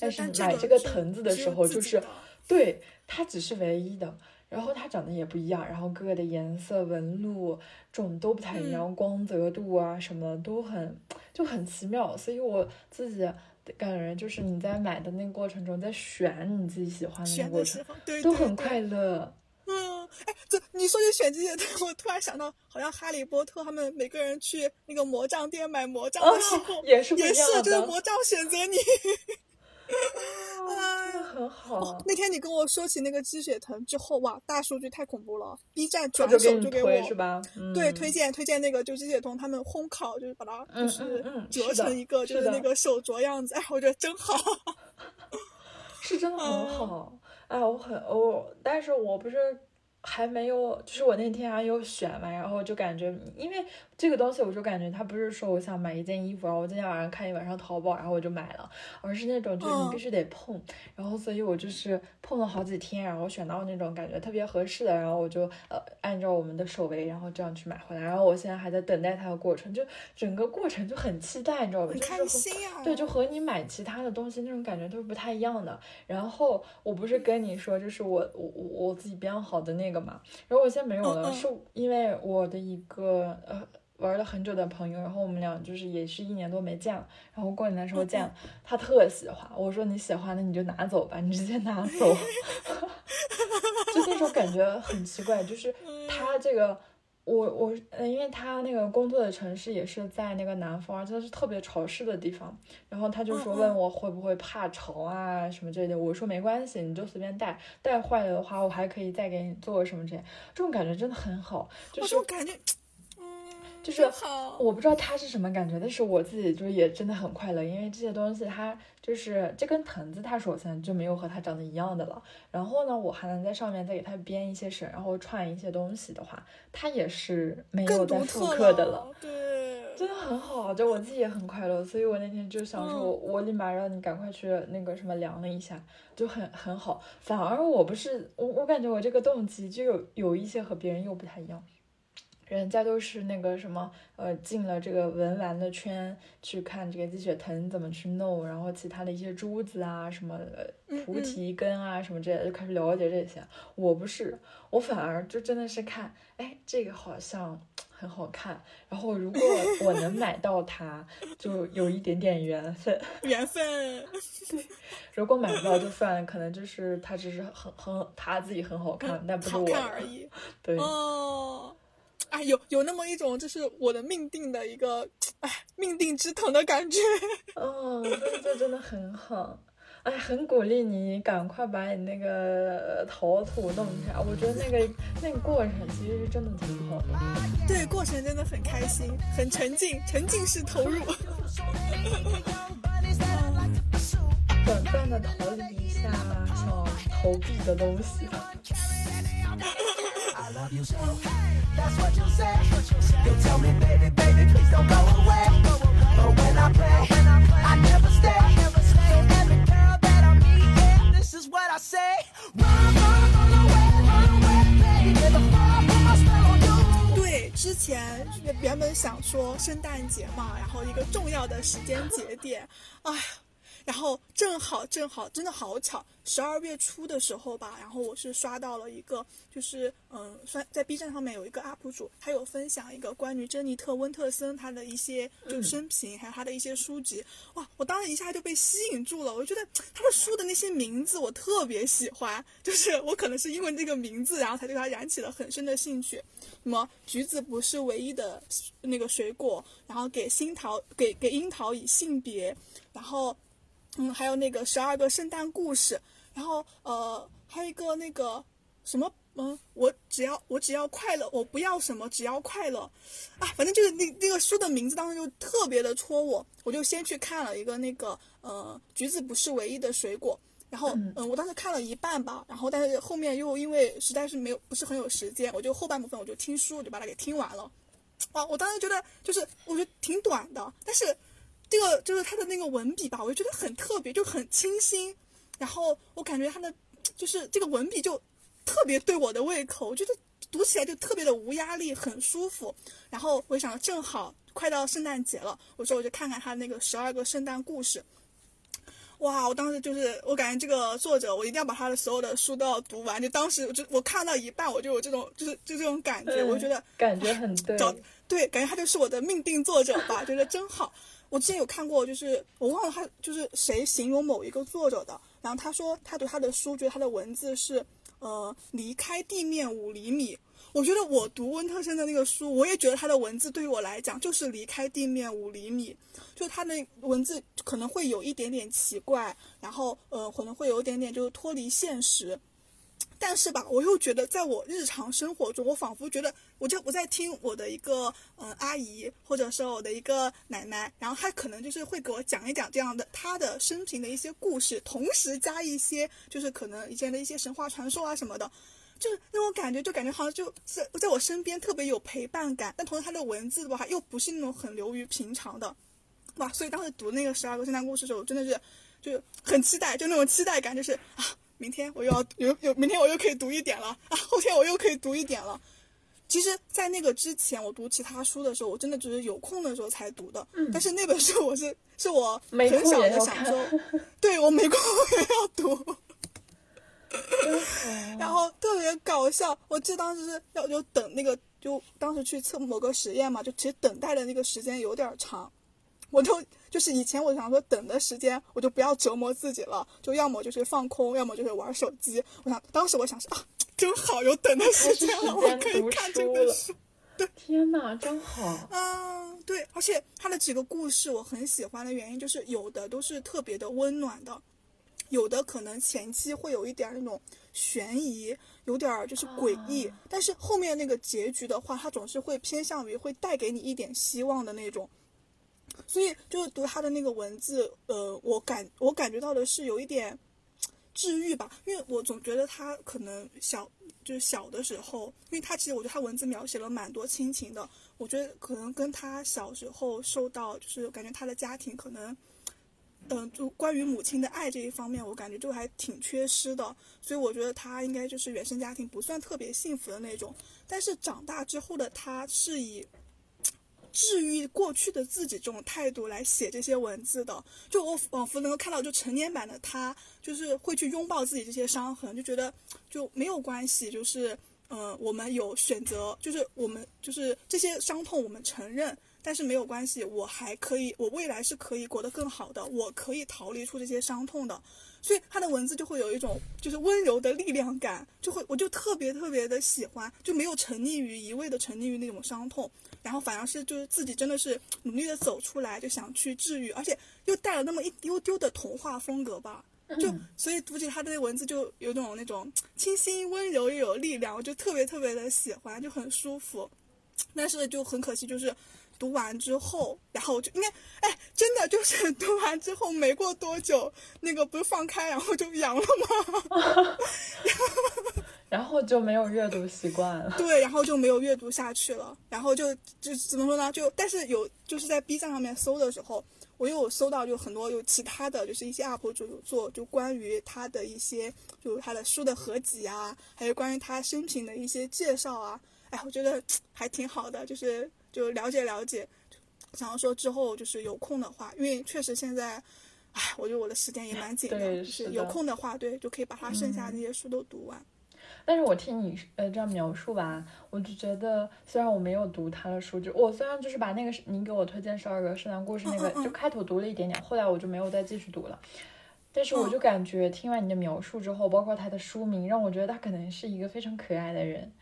但是买这个藤子的时候，就是对它只是唯一的，然后它长得也不一样，然后各个的颜色、纹路这种都不太一样，光泽度啊什么的都很就很奇妙，所以我自己。感觉就是你在买的那个过程中，在选你自己喜欢的那个过程，对都很快乐。嗯，哎，这你说起选这些，我突然想到，好像哈利波特他们每个人去那个魔杖店买魔杖的时候，也是也是就是魔杖选择你。啊，很好。那天你跟我说起那个鸡血藤之后，哇，大数据太恐怖了！B 站转手就给我，是吧？对，推荐推荐那个就鸡血藤，他们烘烤就是把它就是折成一个就是那个手镯样子，哎，我觉得真好，是真的很好。哎，我很我，但是我不是。还没有，就是我那天还有选嘛，然后就感觉，因为这个东西，我就感觉它不是说我想买一件衣服，然后我今天晚上看一晚上淘宝，然后我就买了，而是那种就是你必须得碰，然后所以我就是碰了好几天，然后选到那种感觉特别合适的，然后我就呃按照我们的手围，然后这样去买回来，然后我现在还在等待它的过程，就整个过程就很期待，你知道吧？很开心呀。对，就和你买其他的东西那种感觉都是不太一样的。然后我不是跟你说，就是我我我我自己编好的那。那个嘛，然后我现在没有了，是因为我的一个呃玩了很久的朋友，然后我们俩就是也是一年多没见了，然后过年的时候见了，他特喜欢，我说你喜欢的你就拿走吧，你直接拿走，就那种感觉很奇怪，就是他这个。我我嗯，因为他那个工作的城市也是在那个南方，而且是特别潮湿的地方。然后他就说问我会不会怕潮啊什么之类的。我说没关系，你就随便带，带坏了的话我还可以再给你做什么这些。这种感觉真的很好，就是感觉。就是我不知道他是什么感觉，但是我自己就是也真的很快乐，因为这些东西它就是这根藤子，它首先就没有和它长得一样的了。然后呢，我还能在上面再给它编一些绳，然后串一些东西的话，它也是没有再复刻的了。对，真的很好，就我自己也很快乐。所以我那天就想说，我立马让你赶快去那个什么量了一下，就很很好。反而我不是我，我感觉我这个动机就有有一些和别人又不太一样。人家都是那个什么，呃，进了这个文玩的圈去看这个鸡血藤怎么去弄，然后其他的一些珠子啊，什么菩提根啊，什么之类的，就开始了解这些。我不是，我反而就真的是看，哎，这个好像很好看，然后如果 我能买到它，就有一点点缘分。缘分。对，如果买不到就算了，可能就是它只是很很他自己很好看，但不是我而已。对。哦。哎，有有那么一种，就是我的命定的一个，哎，命定之疼的感觉。哦，这真的很好，哎，很鼓励你赶快把你那个陶土弄起来。我觉得那个那个过程其实是真的挺好的。对，过程真的很开心，很沉浸，沉浸式投入。短暂的逃离一下想逃避的东西。对，之前原本想说圣诞节嘛，然后一个重要的时间节点，哎。然后正好正好，真的好巧，十二月初的时候吧，然后我是刷到了一个，就是嗯，算在 B 站上面有一个 UP 主，他有分享一个关于珍妮特温特森他的一些就生平，还有他的一些书籍，哇，我当时一下就被吸引住了，我就觉得他的书的那些名字我特别喜欢，就是我可能是因为那个名字，然后才对他燃起了很深的兴趣。什么橘子不是唯一的那个水果，然后给樱桃给给樱桃以性别，然后。嗯，还有那个十二个圣诞故事，然后呃，还有一个那个什么，嗯，我只要我只要快乐，我不要什么，只要快乐，啊，反正就是那那个书的名字当时就特别的戳我，我就先去看了一个那个呃，橘子不是唯一的水果，然后嗯，我当时看了一半吧，然后但是后面又因为实在是没有不是很有时间，我就后半部分我就听书，我就把它给听完了。啊，我当时觉得就是我觉得挺短的，但是这个就是他的那个文笔吧，我就觉得很特别，就很清新。然后我感觉他的就是这个文笔就特别对我的胃口，我觉得读起来就特别的无压力，很舒服。然后我想正好快到圣诞节了，我说我就看看他那个十二个圣诞故事。哇！我当时就是，我感觉这个作者，我一定要把他的所有的书都要读完。就当时，就我看到一半，我就有这种，就是就这种感觉，我觉得感觉很对，对，感觉他就是我的命定作者吧，觉得真好。我之前有看过，就是我忘了他就是谁形容某一个作者的，然后他说他读他的书，觉得他的文字是呃离开地面五厘米。我觉得我读温特森的那个书，我也觉得他的文字对于我来讲就是离开地面五厘米，就他的文字可能会有一点点奇怪，然后呃可能会有一点点就是脱离现实，但是吧，我又觉得在我日常生活中，我仿佛觉得我就我在听我的一个嗯阿姨，或者说我的一个奶奶，然后她可能就是会给我讲一讲这样的她的生平的一些故事，同时加一些就是可能以前的一些神话传说啊什么的。就是那种感觉，就感觉好像就是在我身边特别有陪伴感，但同时他的文字的话又不是那种很流于平常的，哇！所以当时读那个十二个圣诞故事的时候，真的是就很期待，就那种期待感，就是啊，明天我又要有有，明天我又可以读一点了啊，后天我又可以读一点了。其实，在那个之前，我读其他书的时候，我真的只是有空的时候才读的。嗯。但是那本书我是 是我很小的享受，对我没空也要读。然后特别搞笑，我记得当时是要就等那个，就当时去测某个实验嘛，就其实等待的那个时间有点长，我就就是以前我想说等的时间，我就不要折磨自己了，就要么就是放空，要么就是玩手机。我想当时我想是啊，真好，有等的时间了，我可以看这个书。对，天哪，真好。嗯，对，而且他的几个故事我很喜欢的原因就是有的都是特别的温暖的。有的可能前期会有一点那种悬疑，有点就是诡异，但是后面那个结局的话，它总是会偏向于会带给你一点希望的那种。所以就读他的那个文字，呃，我感我感觉到的是有一点治愈吧，因为我总觉得他可能小就是小的时候，因为他其实我觉得他文字描写了蛮多亲情的，我觉得可能跟他小时候受到就是感觉他的家庭可能。嗯，就关于母亲的爱这一方面，我感觉就还挺缺失的，所以我觉得他应该就是原生家庭不算特别幸福的那种。但是长大之后的他，是以治愈过去的自己这种态度来写这些文字的。就我仿佛能够看到，就成年版的他，就是会去拥抱自己这些伤痕，就觉得就没有关系，就是嗯，我们有选择，就是我们就是这些伤痛，我们承认。但是没有关系，我还可以，我未来是可以过得更好的，我可以逃离出这些伤痛的，所以他的文字就会有一种就是温柔的力量感，就会我就特别特别的喜欢，就没有沉溺于一味的沉溺于那种伤痛，然后反而是就是自己真的是努力的走出来，就想去治愈，而且又带了那么一丢丢的童话风格吧，就所以读起他的文字就有种那种清新温柔又有力量，我就特别特别的喜欢，就很舒服，但是就很可惜就是。读完之后，然后就应该，哎，真的就是读完之后没过多久，那个不是放开，然后就阳了吗？然后就没有阅读习惯了。对，然后就没有阅读下去了。然后就就怎么说呢？就但是有就是在 B 站上面搜的时候，我又搜到就很多有其他的就是一些 UP 主有做就关于他的一些就是他的书的合集啊，还有关于他生平的一些介绍啊。哎，我觉得还挺好的，就是。就了解了解，想要说之后就是有空的话，因为确实现在，唉，我觉得我的时间也蛮紧的，就是有空的话，对，就可以把它剩下那些书都读完。但是我听你呃这样描述吧，我就觉得虽然我没有读他的书，就我虽然就是把那个你给我推荐十二个圣诞故事那个就开头读了一点点，后来我就没有再继续读了。但是我就感觉听完你的描述之后，包括他的书名，让我觉得他可能是一个非常可爱的人。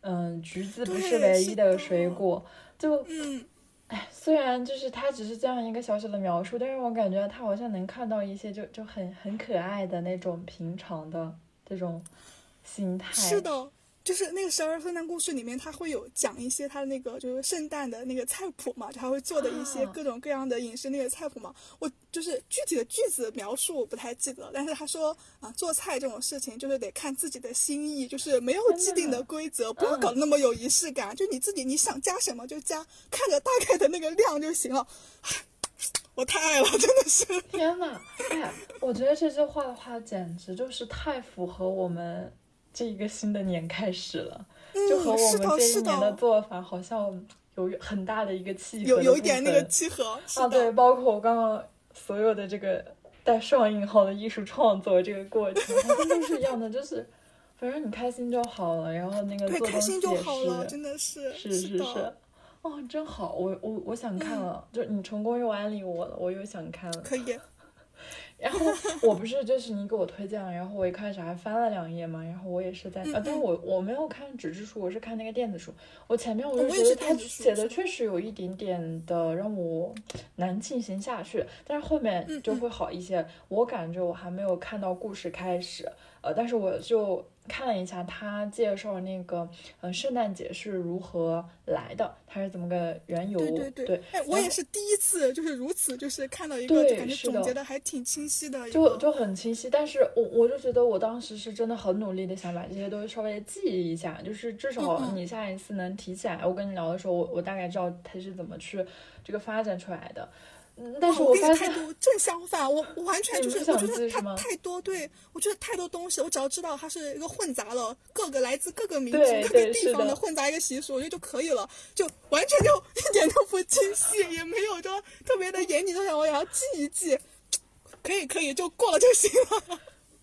嗯，橘子不是唯一的水果。就，哎，虽然就是他只是这样一个小小的描述，但是我感觉他好像能看到一些就就很很可爱的那种平常的这种心态。是的，就是那个十二圣诞故事里面，他会有讲一些他的那个就是圣诞的那个菜谱嘛，他会做的一些各种各样的饮食那个菜谱嘛。我就是具体的句子描述我不太记得，但是他说啊，做菜这种事情就是得看自己的心意，就是没有既定的规则，不要搞得那么有仪式感，就你自己你想加什么就加，看着大概的那个量就行了。我太爱了，真的是！天呐，哎，我觉得这句话的话，简直就是太符合我们这一个新的年开始了，就和我们这一年的做法好像有很大的一个契合。有有一点那个契合啊，对，包括我刚刚所有的这个带双引号的艺术创作这个过程，好像都是一样的，就是反正你开心就好了，然后那个做东西也是，真的是，是是是。哦，真好，我我我想看了，就你成功又安利我了，我又想看了。可以。然后我不是就是你给我推荐了，然后我一开始还翻了两页嘛，然后我也是在啊，但是我我没有看纸质书，我是看那个电子书。我前面我就觉得他写的确实有一点点的让我难进行下去，但是后面就会好一些。我感觉我还没有看到故事开始，呃，但是我就。看了一下他介绍那个，嗯，圣诞节是如何来的，它是怎么个缘由？对对对，哎，我也是第一次，就是如此，就是看到一个感觉总结的还挺清晰的，就就很清晰。但是我我就觉得我当时是真的很努力的想把这些东西稍微记一下，就是至少你下一次能提起来，我跟你聊的时候，我我大概知道它是怎么去这个发展出来的。但是我跟你太多正相反，我我完全就是我觉得它太多，对我觉得太多东西，我只要知道它是一个混杂了各个来自各个民族、各个地方的混杂一个习俗，我觉得就可以了，就完全就一点都不精细，也没有说特别的严谨，就想我也要记一记，可以可以就过了就行了。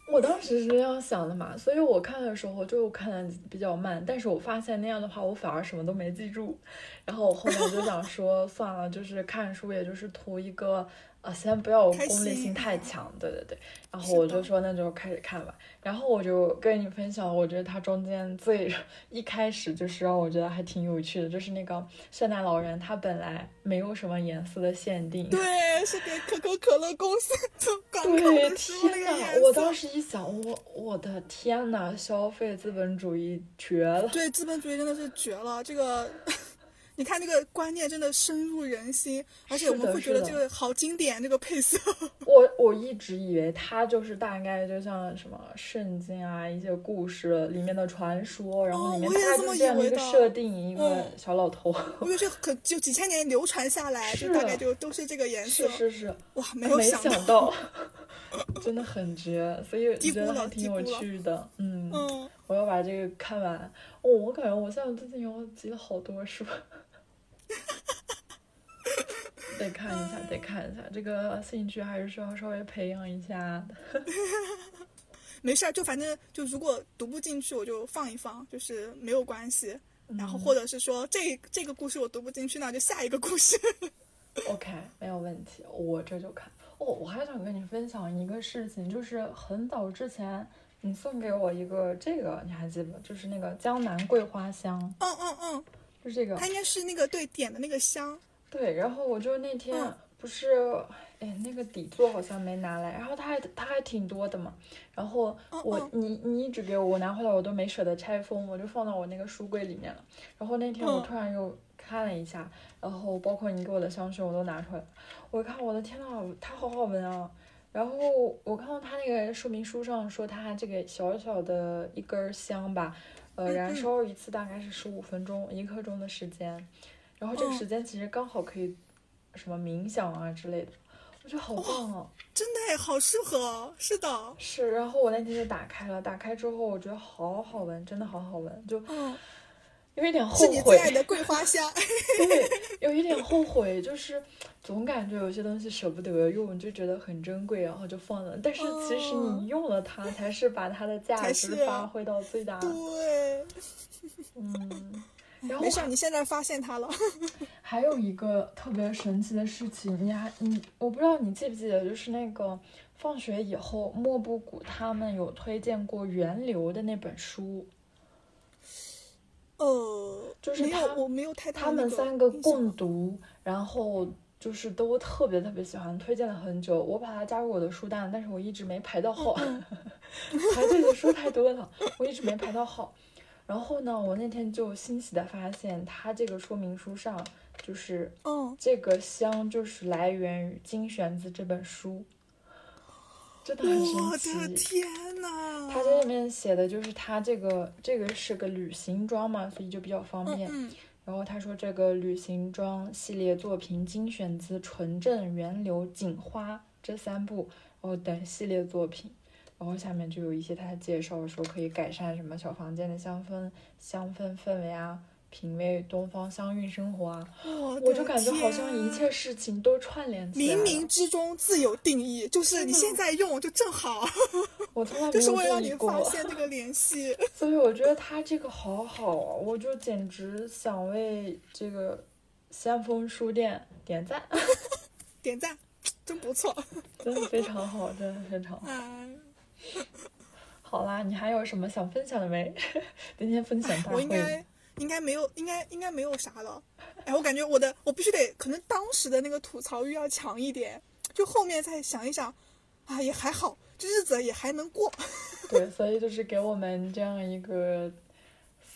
我当时是这样想的嘛，所以我看的时候就看的比较慢，但是我发现那样的话，我反而什么都没记住，然后我后面就想说算了，就是看书，也就是图一个。啊，先不要功利性太强，对对对。然后我就说那就开始看吧。然后我就跟你分享，我觉得它中间最一开始就是让我觉得还挺有趣的，就是那个圣诞老人，他本来没有什么颜色的限定。对，是给可口可乐公司 做广告的天呐，我当时一想，我我的天呐，消费资本主义绝了。对，资本主义真的是绝了，这个。你看那个观念真的深入人心，而且我们会觉得这个好经典，这个配色。我我一直以为它就是大概就像什么圣经啊，一些故事里面的传说，然后里面它就这样一个设定，一个小老头。因为这可就几千年流传下来，就大概就都是这个颜色。是是是。哇，没有想到，真的很绝，所以觉得还挺有趣的。嗯嗯，我要把这个看完。哦，我感觉我现在最近有集了好多书。得看一下，得看一下，这个兴趣还是需要稍微培养一下的。没事儿，就反正就如果读不进去，我就放一放，就是没有关系。然后或者是说这这个故事我读不进去，那就下一个故事。OK，没有问题，我这就看。哦，我还想跟你分享一个事情，就是很早之前你送给我一个这个，你还记得？就是那个江南桂花香。嗯嗯嗯。是这个，它应该是那个对点的那个香。对，然后我就那天不是，哎，那个底座好像没拿来，然后它还它还挺多的嘛。然后我你你一直给我，我拿回来我都没舍得拆封，我就放到我那个书柜里面了。然后那天我突然又看了一下，然后包括你给我的香薰我都拿出来了，我一看我的天呐，它好好闻啊！然后我看到它那个说明书上说它这个小小的一根香吧。呃，燃烧一次大概是十五分钟，一刻钟的时间，然后这个时间其实刚好可以什么冥想啊之类的，我觉得好棒哦，真的好适合，是的，是。然后我那天就打开了，打开之后我觉得好好闻，真的好好闻，就。有一点后悔。是你最爱的桂花香。对，有一点后悔，就是总感觉有些东西舍不得用，就觉得很珍贵，然后就放了。但是其实你用了它，才是把它的价值发挥到最大。对。嗯。然后没事，你现在发现它了。还有一个特别神奇的事情，你还你，我不知道你记不记得，就是那个放学以后，莫布谷他们有推荐过《源流》的那本书。呃，就是他，我没有太他们三个共读，然后就是都特别特别喜欢，推荐了很久。我把它加入我的书单，但是我一直没排到号，排队的书太多了，我一直没排到号。然后呢，我那天就欣喜的发现，它这个说明书上就是，嗯，这个香就是来源于《精选自》这本书，真的很我神的奇。天呐！它这里面写的就是它这个这个是个旅行装嘛，所以就比较方便。嗯然后他说这个旅行装系列作品精选自《纯正源流锦花》这三部，然后等系列作品。然后下面就有一些他的介绍，说可以改善什么小房间的香氛、香氛氛围啊，品味东方香韵生活啊。嗯，我我就感觉好像一切事情都串联起来冥了。冥之中自有定义，就是你现在用就正好，我从来 没就是有这为了让你发，现这个联系。所以我觉得他这个好好啊，我就简直想为这个先锋书店点赞，点赞，真不错。真的非常好，真的非常好。嗯，好啦，你还有什么想分享的没？今天分享大会，我应该应该没有，应该应该没有啥了。哎，我感觉我的我必须得，可能当时的那个吐槽欲要强一点，就后面再想一想，啊也还好，这日子也还能过。对，所以就是给我们这样一个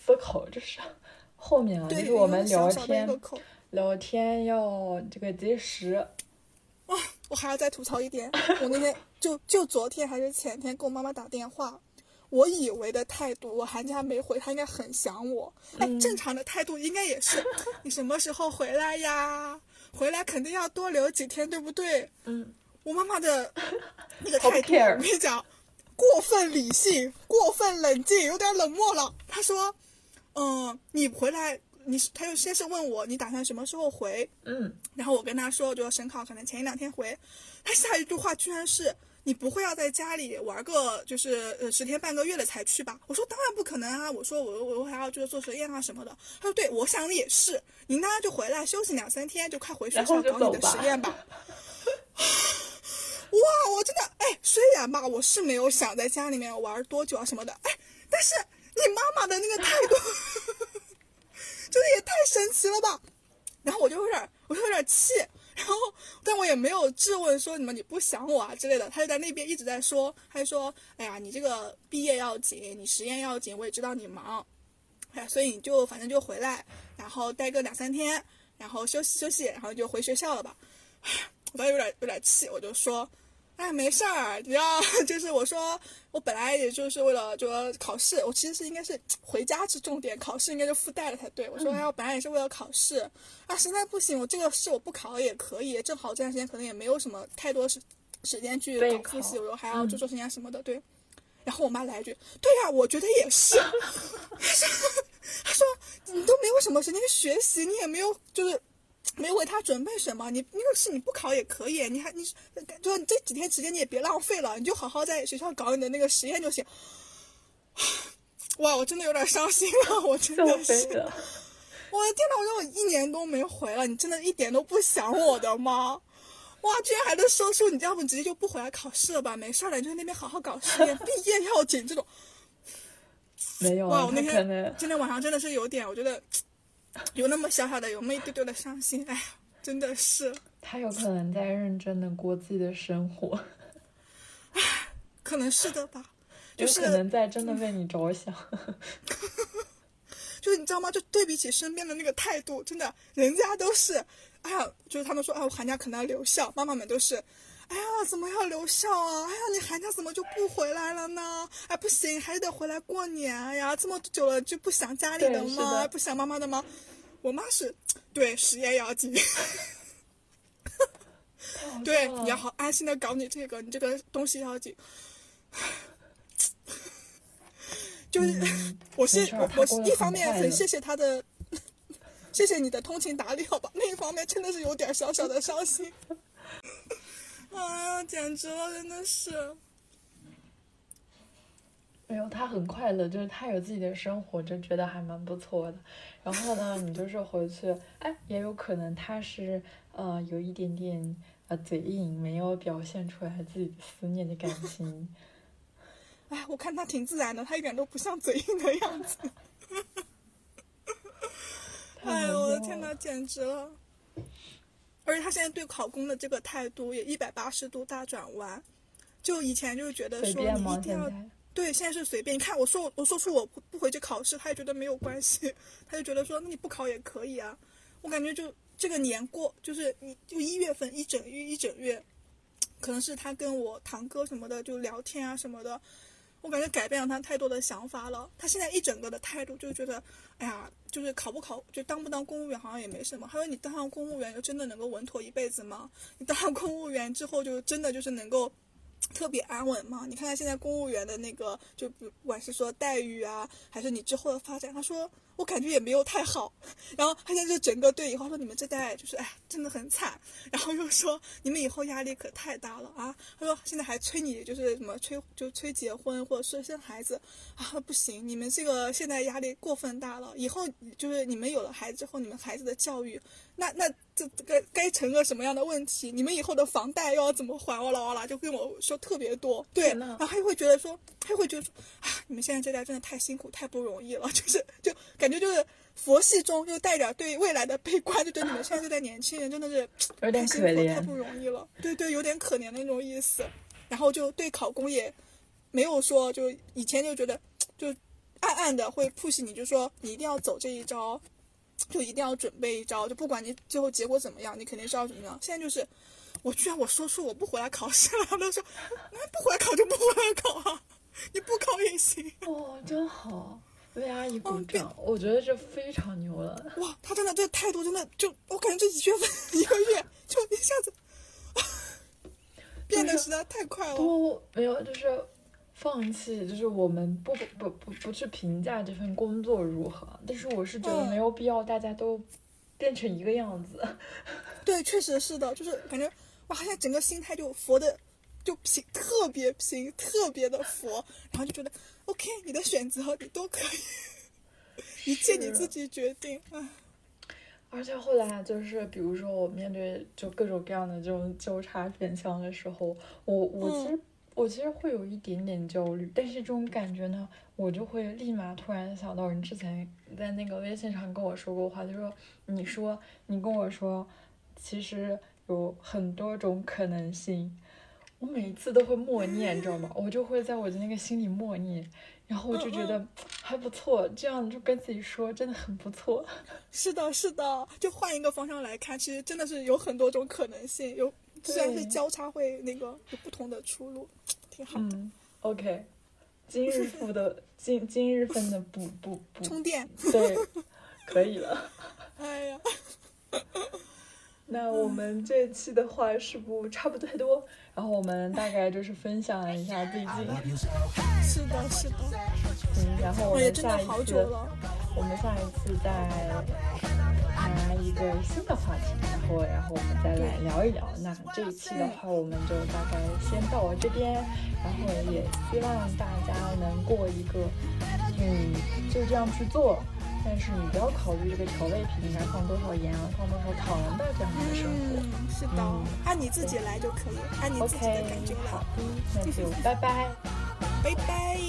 思考，就是后面啊，就对，是我们聊天。聊天要这个及时，我还要再吐槽一点，我那天就就昨天还是前天给我妈妈打电话，我以为的态度，我寒假没回，他应该很想我。哎，嗯正常的态度应该也是，你什么时候回来呀？回来肯定要多留几天，对不对？嗯，我妈妈的 那个态度，我跟你讲，过分理性，过分冷静，有点冷漠了。她说：“嗯，你回来，你她就先是问我你打算什么时候回，嗯，然后我跟他说，就省考可能前一两天回，他下一句话居然是你不会要在家里玩个就是呃十天半个月的才去吧？我说当然不可能啊，我说我我还要就是做实验啊什么的。他说对，我想的也是，你呢就回来休息两三天，就快回学校搞你的实验吧。哇，我真的哎，虽然吧，我是没有想在家里面玩多久啊什么的，哎，但是你妈妈的那个态度，真的也太神奇了吧！然后我就有点，我就有点气，然后但我也没有质问说什么你不想我啊之类的，他就在那边一直在说，他就说，哎呀，你这个毕业要紧，你实验要紧，我也知道你忙，哎，所以你就反正就回来，然后待个两三天，然后休息休息，然后就回学校了吧。我当时有点有点气，我就说，哎，没事儿，只要 就是我说，我本来也就是为了就说考试，我其实是应该是回家是重点，考试应该就附带了才对。我说，哎，我本来也是为了考试，啊，实在不行，我这个试我不考也可以，正好这段时间可能也没有什么太多时时间去复习，我说还要做做实验什么的，对。然后我妈来一句：“对呀、我觉得也是。”她说：“你都没有什么时间学习，你也没有就是没有为他准备什么，你那个是你不考也可以，你还你就你这几天时间你也别浪费了，你就好好在学校搞你的那个实验就行。”哇，我真的有点伤心了，我真的是。我的天呐，我说我一年都没回了，你真的一点都不想我的吗？哇，居然还能说出你要不你直接就不回来考试了吧？没事儿了，你就在那边好好搞实验，毕业要紧这种。没有啊，我那天今天晚上真的是有点，我觉得 有那么小小的，有那么一丢丢的伤心。哎呀，真的是，他有可能在认真的过自己的生活，可能是的吧。就是可能在真的为你着想。就是你知道吗？就对比起身边的那个态度，真的，人家都是，哎呀，就是他们说，哎，我寒假可能要留校，妈妈们都是，哎呀，怎么要留校啊？哎呀，你寒假怎么就不回来了呢？哎，不行，还是得回来过年呀！这么久了就不想家里的吗？的不想妈妈的吗？我妈是，对，实验要紧。对，哦你要好安心的搞你这个，你这个东西要紧。就是、我是没事儿我我他过得一方面很谢谢他的，谢谢你的通情达理，好吧？另一方面真的是有点小小的伤心。哎呀，简直了，真的是。没有，他很快乐，就是他有自己的生活，就觉得还蛮不错的。然后呢，你就是回去，哎，也有可能他是呃有一点点呃嘴硬，没有表现出来自己的思念的感情。哎，我看他挺自然的，他一点都不像嘴硬的样子。哎呦，我的天呐！呐，简直了！而且他现在对考公的这个态度也一百八十度大转弯，就以前就是觉得说？你一定要现对，现在是随便。你看，我说我说出我不不回去考试，他也觉得没有关系，他就觉得说那你不考也可以啊。我感觉就这个年过，就是你就一月份一整月一整月，可能是他跟我堂哥什么的就聊天啊什么的，我感觉改变了他太多的想法了。他现在一整个的态度就觉得，哎呀，就是考不考就当不当公务员好像也没什么。他说你当上公务员就真的能够稳妥一辈子吗？你当上公务员之后就真的就是能够。特别安稳吗？你看看现在公务员的那个，就不管是说待遇啊，还是你之后的发展，他说我感觉也没有太好。然后他现在就整个对以后说你们这代就是哎真的很惨。然后又说你们以后压力可太大了啊。他说现在还催你就是什么催就催结婚或者是生孩子啊不行，你们这个现在压力过分大了。以后就是你们有了孩子之后，你们孩子的教育。那那这该该成个什么样的问题？你们以后的房贷又要怎么还？哇啦哇啦，就跟我说特别多。对，然后他会觉得说，他会觉得说，啊，你们现在这代真的太辛苦，太不容易了。就是就感觉就是佛系中又带点对未来的悲观，就觉得你们现在这代年轻人真的是有点可怜，太不容易了。对对，有点可怜的那种意思。然后就对考公也没有说，就以前就觉得就暗暗的会 push 你，就说你一定要走这一招。就一定要准备一招，就不管你最后结果怎么样，你肯定是要怎么样。现在就是，我居然我说出我不回来考试了，他说，那不回来考就不回来考啊，你不考也行。哦，真好，为阿姨鼓掌，我觉得这非常牛了。哇，他真的这态度真的就，我感觉这几月份一个月 就一下子 变得实在太快了。不，没有，就是。放弃就是我们不不不不去评价这份工作如何，但是我是觉得没有必要大家都变成一个样子。对，确实是的，就是感觉哇，现在整个心态就佛的就平，特别平，特别的佛，然后就觉得 OK，你的选择你都可以，一切你自己决定。而且后来就是，比如说我面对就各种各样的这种交叉选项的时候，我我其实。我其实会有一点点焦虑，但是这种感觉呢，我就会立马突然想到你之前在那个微信上跟我说过话，就说你说你跟我说，其实有很多种可能性，我每一次都会默念，你知道吗？我就会在我的那个心里默念，然后我就觉得还不错，这样就跟自己说真的很不错。是的，是的，就换一个方向来看，其实真的是有很多种可能性，有。虽然是交叉会那个有不同的出路，挺好的。嗯，OK，今日 份的今今日份的补补补充电，对，可以了。哎呀，那我们这期的话是不差不太多，然后我们大概就是分享一下最近。是的，是的。嗯，然后我们下一次，我们下一次再。拿一个新的话题，然后，然后我们再来聊一聊。那这一期的话，我们就大概先到我这边，然后也希望大家能过一个，嗯，就这样去做，但是你不要考虑这个调味品应该放多少盐啊，放多少糖的这样的生活，是的，按你自己来就可以，按你自己的感觉来，那就 拜拜，拜拜。